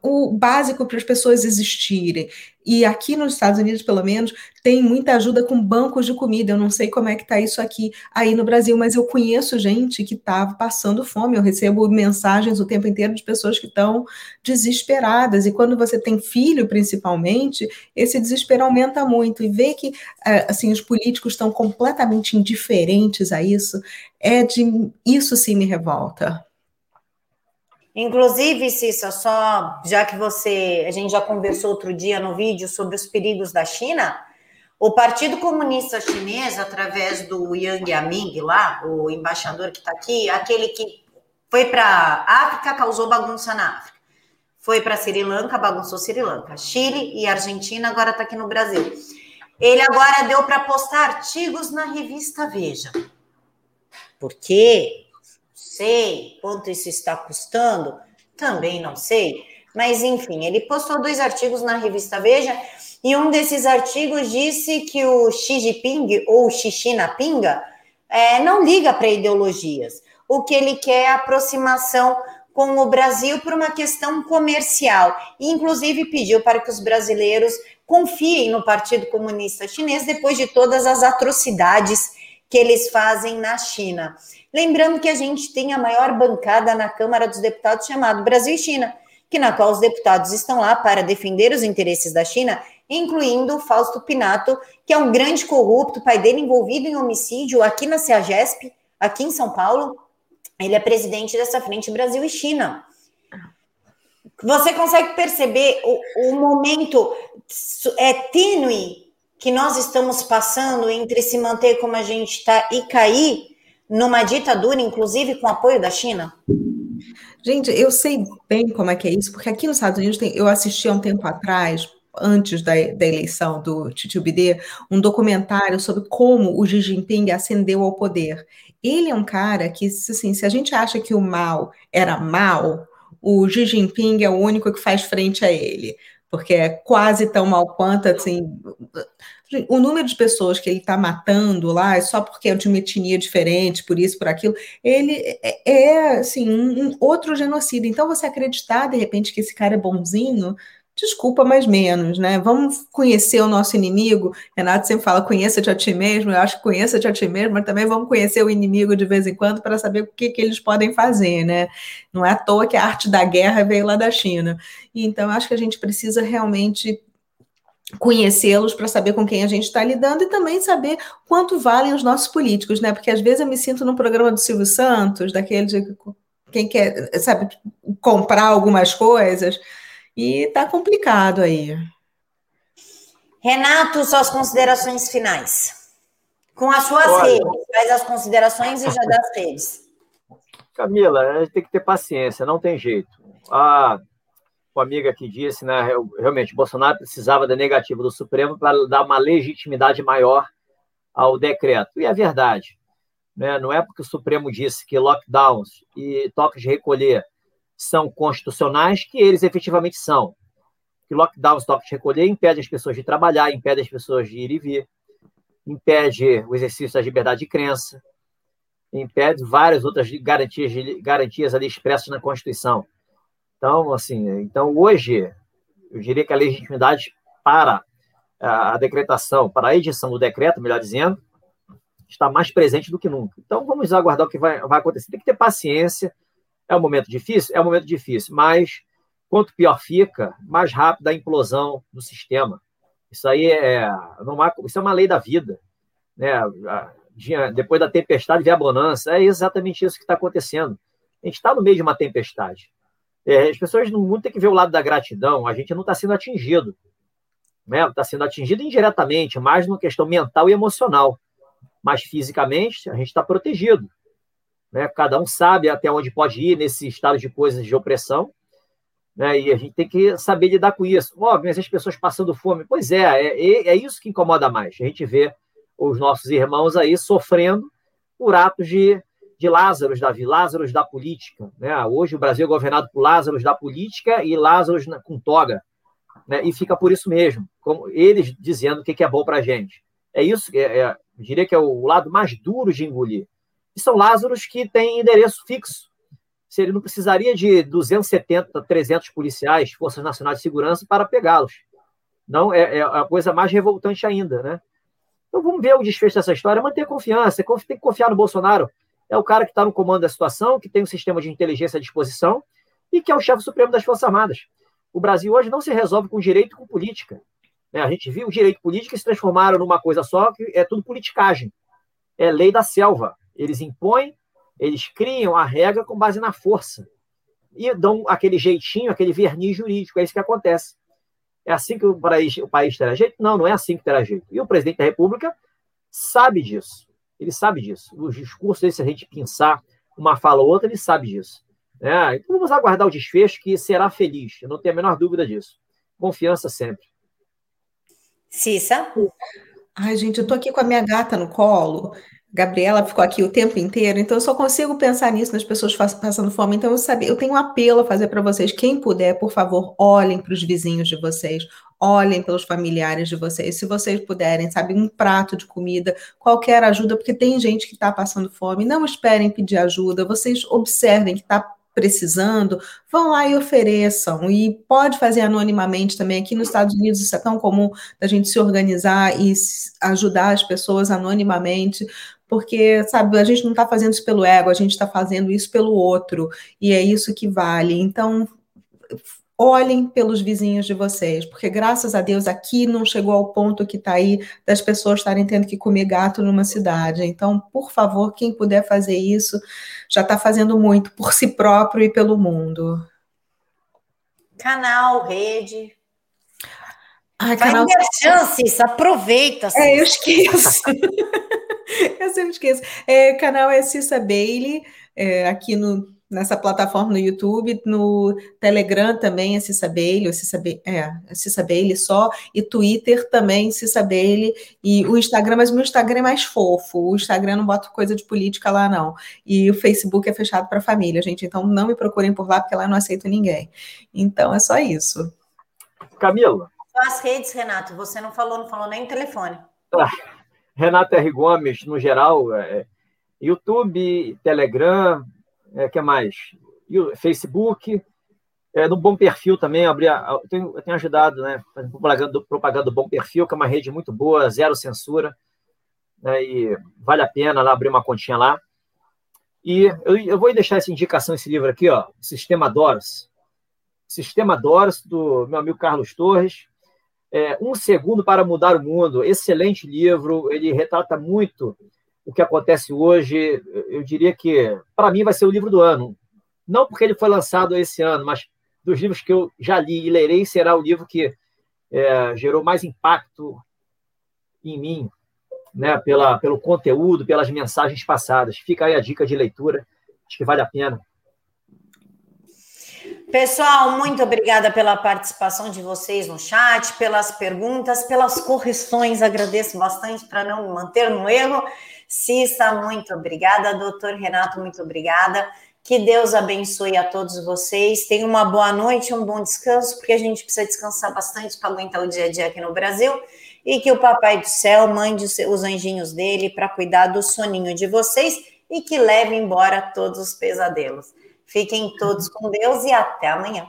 o básico para as pessoas existirem. E aqui nos Estados Unidos, pelo menos, tem muita ajuda com bancos de comida. Eu não sei como é que está isso aqui aí no Brasil, mas eu conheço gente que está passando fome. Eu recebo mensagens o tempo inteiro de pessoas que estão desesperadas. E quando você tem filho, principalmente, esse desespero aumenta muito. E ver que eh, assim os políticos estão completamente indiferentes a isso, é de isso sim me revolta. Inclusive, Cissa, só já que você, a gente já conversou outro dia no vídeo sobre os perigos da China, o Partido Comunista Chinês, através do Yang Yaming lá, o embaixador que está aqui, aquele que foi para África, causou bagunça na África. Foi para Sri Lanka, bagunçou Sri Lanka. Chile e Argentina, agora está aqui no Brasil. Ele agora deu para postar artigos na revista Veja. Por quê? Sei quanto isso está custando, também não sei. Mas, enfim, ele postou dois artigos na revista Veja, e um desses artigos disse que o Xi Jinping, ou Xixi na pinga, é, não liga para ideologias. O que ele quer é aproximação com o Brasil por uma questão comercial. E, inclusive, pediu para que os brasileiros confiem no Partido Comunista Chinês depois de todas as atrocidades que eles fazem na China. Lembrando que a gente tem a maior bancada na Câmara dos Deputados chamado Brasil e China, que na qual os deputados estão lá para defender os interesses da China, incluindo Fausto Pinato, que é um grande corrupto, pai dele envolvido em homicídio aqui na CEAGESP, aqui em São Paulo. Ele é presidente dessa frente Brasil e China. Você consegue perceber o, o momento é tênue que nós estamos passando entre se manter como a gente está e cair numa ditadura, inclusive com apoio da China? Gente, eu sei bem como é que é isso, porque aqui nos Estados Unidos tem, eu assisti há um tempo atrás, antes da, da eleição do Titubidê, um documentário sobre como o Xi Jinping ascendeu ao poder. Ele é um cara que, assim, se a gente acha que o mal era mal, o Xi Jinping é o único que faz frente a ele, porque é quase tão mal quanto, assim, o número de pessoas que ele está matando lá, só porque é de uma etnia diferente, por isso, por aquilo, ele é, é assim, um, um outro genocídio. Então, você acreditar, de repente, que esse cara é bonzinho, desculpa, mas menos, né? Vamos conhecer o nosso inimigo. Renato sempre fala, conheça-te a ti mesmo. Eu acho que conheça-te a ti mesmo, mas também vamos conhecer o inimigo de vez em quando para saber o que, que eles podem fazer, né? Não é à toa que a arte da guerra veio lá da China. E, então, acho que a gente precisa realmente conhecê-los para saber com quem a gente está lidando e também saber quanto valem os nossos políticos, né? Porque às vezes eu me sinto no programa do Silvio Santos, daquele de quem quer, sabe, comprar algumas coisas e tá complicado aí. Renato, suas considerações finais. Com as suas Olha, redes, faz as considerações e já dá as redes. Camila, a gente tem que ter paciência, não tem jeito. A, a amiga que disse, né, realmente, Bolsonaro precisava da negativa do Supremo para dar uma legitimidade maior ao decreto. E é verdade. Né? Não é porque o Supremo disse que lockdowns e toques de recolher são constitucionais, que eles efetivamente são. Que lockdown, toque de recolher, impede as pessoas de trabalhar, impede as pessoas de ir e vir, impede o exercício da liberdade de crença, impede várias outras garantias, garantias ali expressas na Constituição. Então, assim, então hoje, eu diria que a legitimidade para a decretação, para a edição do decreto, melhor dizendo, está mais presente do que nunca. Então, vamos aguardar o que vai, vai acontecer. Tem que ter paciência, é um momento difícil? É um momento difícil, mas quanto pior fica, mais rápida a implosão do sistema. Isso aí é, há, isso é uma lei da vida. Né? Depois da tempestade vem a bonança. É exatamente isso que está acontecendo. A gente está no meio de uma tempestade. É, as pessoas no mundo têm que ver o lado da gratidão. A gente não está sendo atingido. Está né? Tá sendo atingido indiretamente, mais numa questão mental e emocional. Mas fisicamente, a gente está protegido. Né? Cada um sabe até onde pode ir nesse estado de coisas de opressão. Né? E a gente tem que saber lidar com isso. Ó, mas as pessoas passando fome. Pois é, é, é isso que incomoda mais. A gente vê os nossos irmãos aí sofrendo por atos de, de Lázaros da vida, Lázaros da política. Né? Hoje o Brasil é governado por Lázaros da política e Lázaros com toga. Né? E fica por isso mesmo, como eles dizendo o que é bom para a gente. É isso, é, é, diria que é o lado mais duro de engolir são Lázaros que têm endereço fixo. Se ele não precisaria de 270, 300 policiais, Forças Nacionais de Segurança, para pegá-los. Não, é, é, a coisa mais revoltante ainda, né? Então vamos ver o desfecho dessa história, manter confiança, tem que confiar no Bolsonaro. É o cara que está no comando da situação, que tem um sistema de inteligência à disposição e que é o chefe supremo das Forças Armadas. O Brasil hoje não se resolve com direito e com política. Né? A gente viu o direito política se transformaram numa coisa só, que é tudo politicagem. É lei da selva. Eles impõem, eles criam a regra com base na força. E dão aquele jeitinho, aquele verniz jurídico. É isso que acontece. É assim que o país, o país terá jeito? Não, não é assim que terá jeito. E o presidente da República sabe disso. Ele sabe disso. Os discursos, se a gente pensar uma fala ou outra, ele sabe disso. É, então vamos aguardar o desfecho que será feliz. Eu não tenho a menor dúvida disso. Confiança sempre. Cissa? Ai, gente, eu tô aqui com a minha gata no colo. Gabriela ficou aqui o tempo inteiro, então eu só consigo pensar nisso nas pessoas passando fome. Então eu sabia, eu tenho um apelo a fazer para vocês. Quem puder, por favor, olhem para os vizinhos de vocês, olhem pelos familiares de vocês. Se vocês puderem, sabe, um prato de comida, qualquer ajuda, porque tem gente que está passando fome. Não esperem pedir ajuda. Vocês observem que está precisando, vão lá e ofereçam. E pode fazer anonimamente também. Aqui nos Estados Unidos isso é tão comum da gente se organizar e ajudar as pessoas anonimamente, porque, sabe, a gente não está fazendo isso pelo ego, a gente está fazendo isso pelo outro, e é isso que vale. Então, olhem pelos vizinhos de vocês, porque graças a Deus aqui não chegou ao ponto que está aí das pessoas estarem tendo que comer gato numa cidade. Então, por favor, quem puder fazer isso, já está fazendo muito por si próprio e pelo mundo. Canal, rede. Ai, canal... Vai chances, aproveita. É, eu esqueço. eu sempre esqueço. É, canal é Cissa Bailey, é, aqui no nessa plataforma no YouTube, no Telegram também é Cissa Bailey, ou Cissa, Bailey, é, é Cissa Bailey só, e Twitter também Cissa Bailey, e o Instagram, mas o meu Instagram é mais fofo, o Instagram não bota coisa de política lá não, e o Facebook é fechado para família, gente, então não me procurem por lá, porque lá eu não aceito ninguém. Então é só isso. Camila. As redes, Renato, você não falou, não falou nem telefone. Ah, Renato R. Gomes, no geral, é, YouTube, Telegram, é, que mais? Facebook, é, no Bom Perfil também, abri a, eu, tenho, eu tenho ajudado, né, fazendo propaganda, propaganda do Bom Perfil, que é uma rede muito boa, zero censura, né, e vale a pena lá abrir uma continha lá. E eu, eu vou deixar essa indicação, esse livro aqui, ó, Sistema Doros. Sistema Doros, do meu amigo Carlos Torres. É, um segundo para mudar o mundo. Excelente livro, ele retrata muito o que acontece hoje, eu diria que, para mim, vai ser o livro do ano. Não porque ele foi lançado esse ano, mas dos livros que eu já li e lerei, será o livro que é, gerou mais impacto em mim, né, pela, pelo conteúdo, pelas mensagens passadas. Fica aí a dica de leitura, acho que vale a pena. Pessoal, muito obrigada pela participação de vocês no chat, pelas perguntas, pelas correções. Agradeço bastante para não manter no erro. Cissa, muito obrigada. Doutor Renato, muito obrigada. Que Deus abençoe a todos vocês. Tenham uma boa noite, um bom descanso, porque a gente precisa descansar bastante para aguentar o dia a dia aqui no Brasil. E que o Papai do Céu mande os anjinhos dele para cuidar do soninho de vocês e que leve embora todos os pesadelos. Fiquem todos com Deus e até amanhã.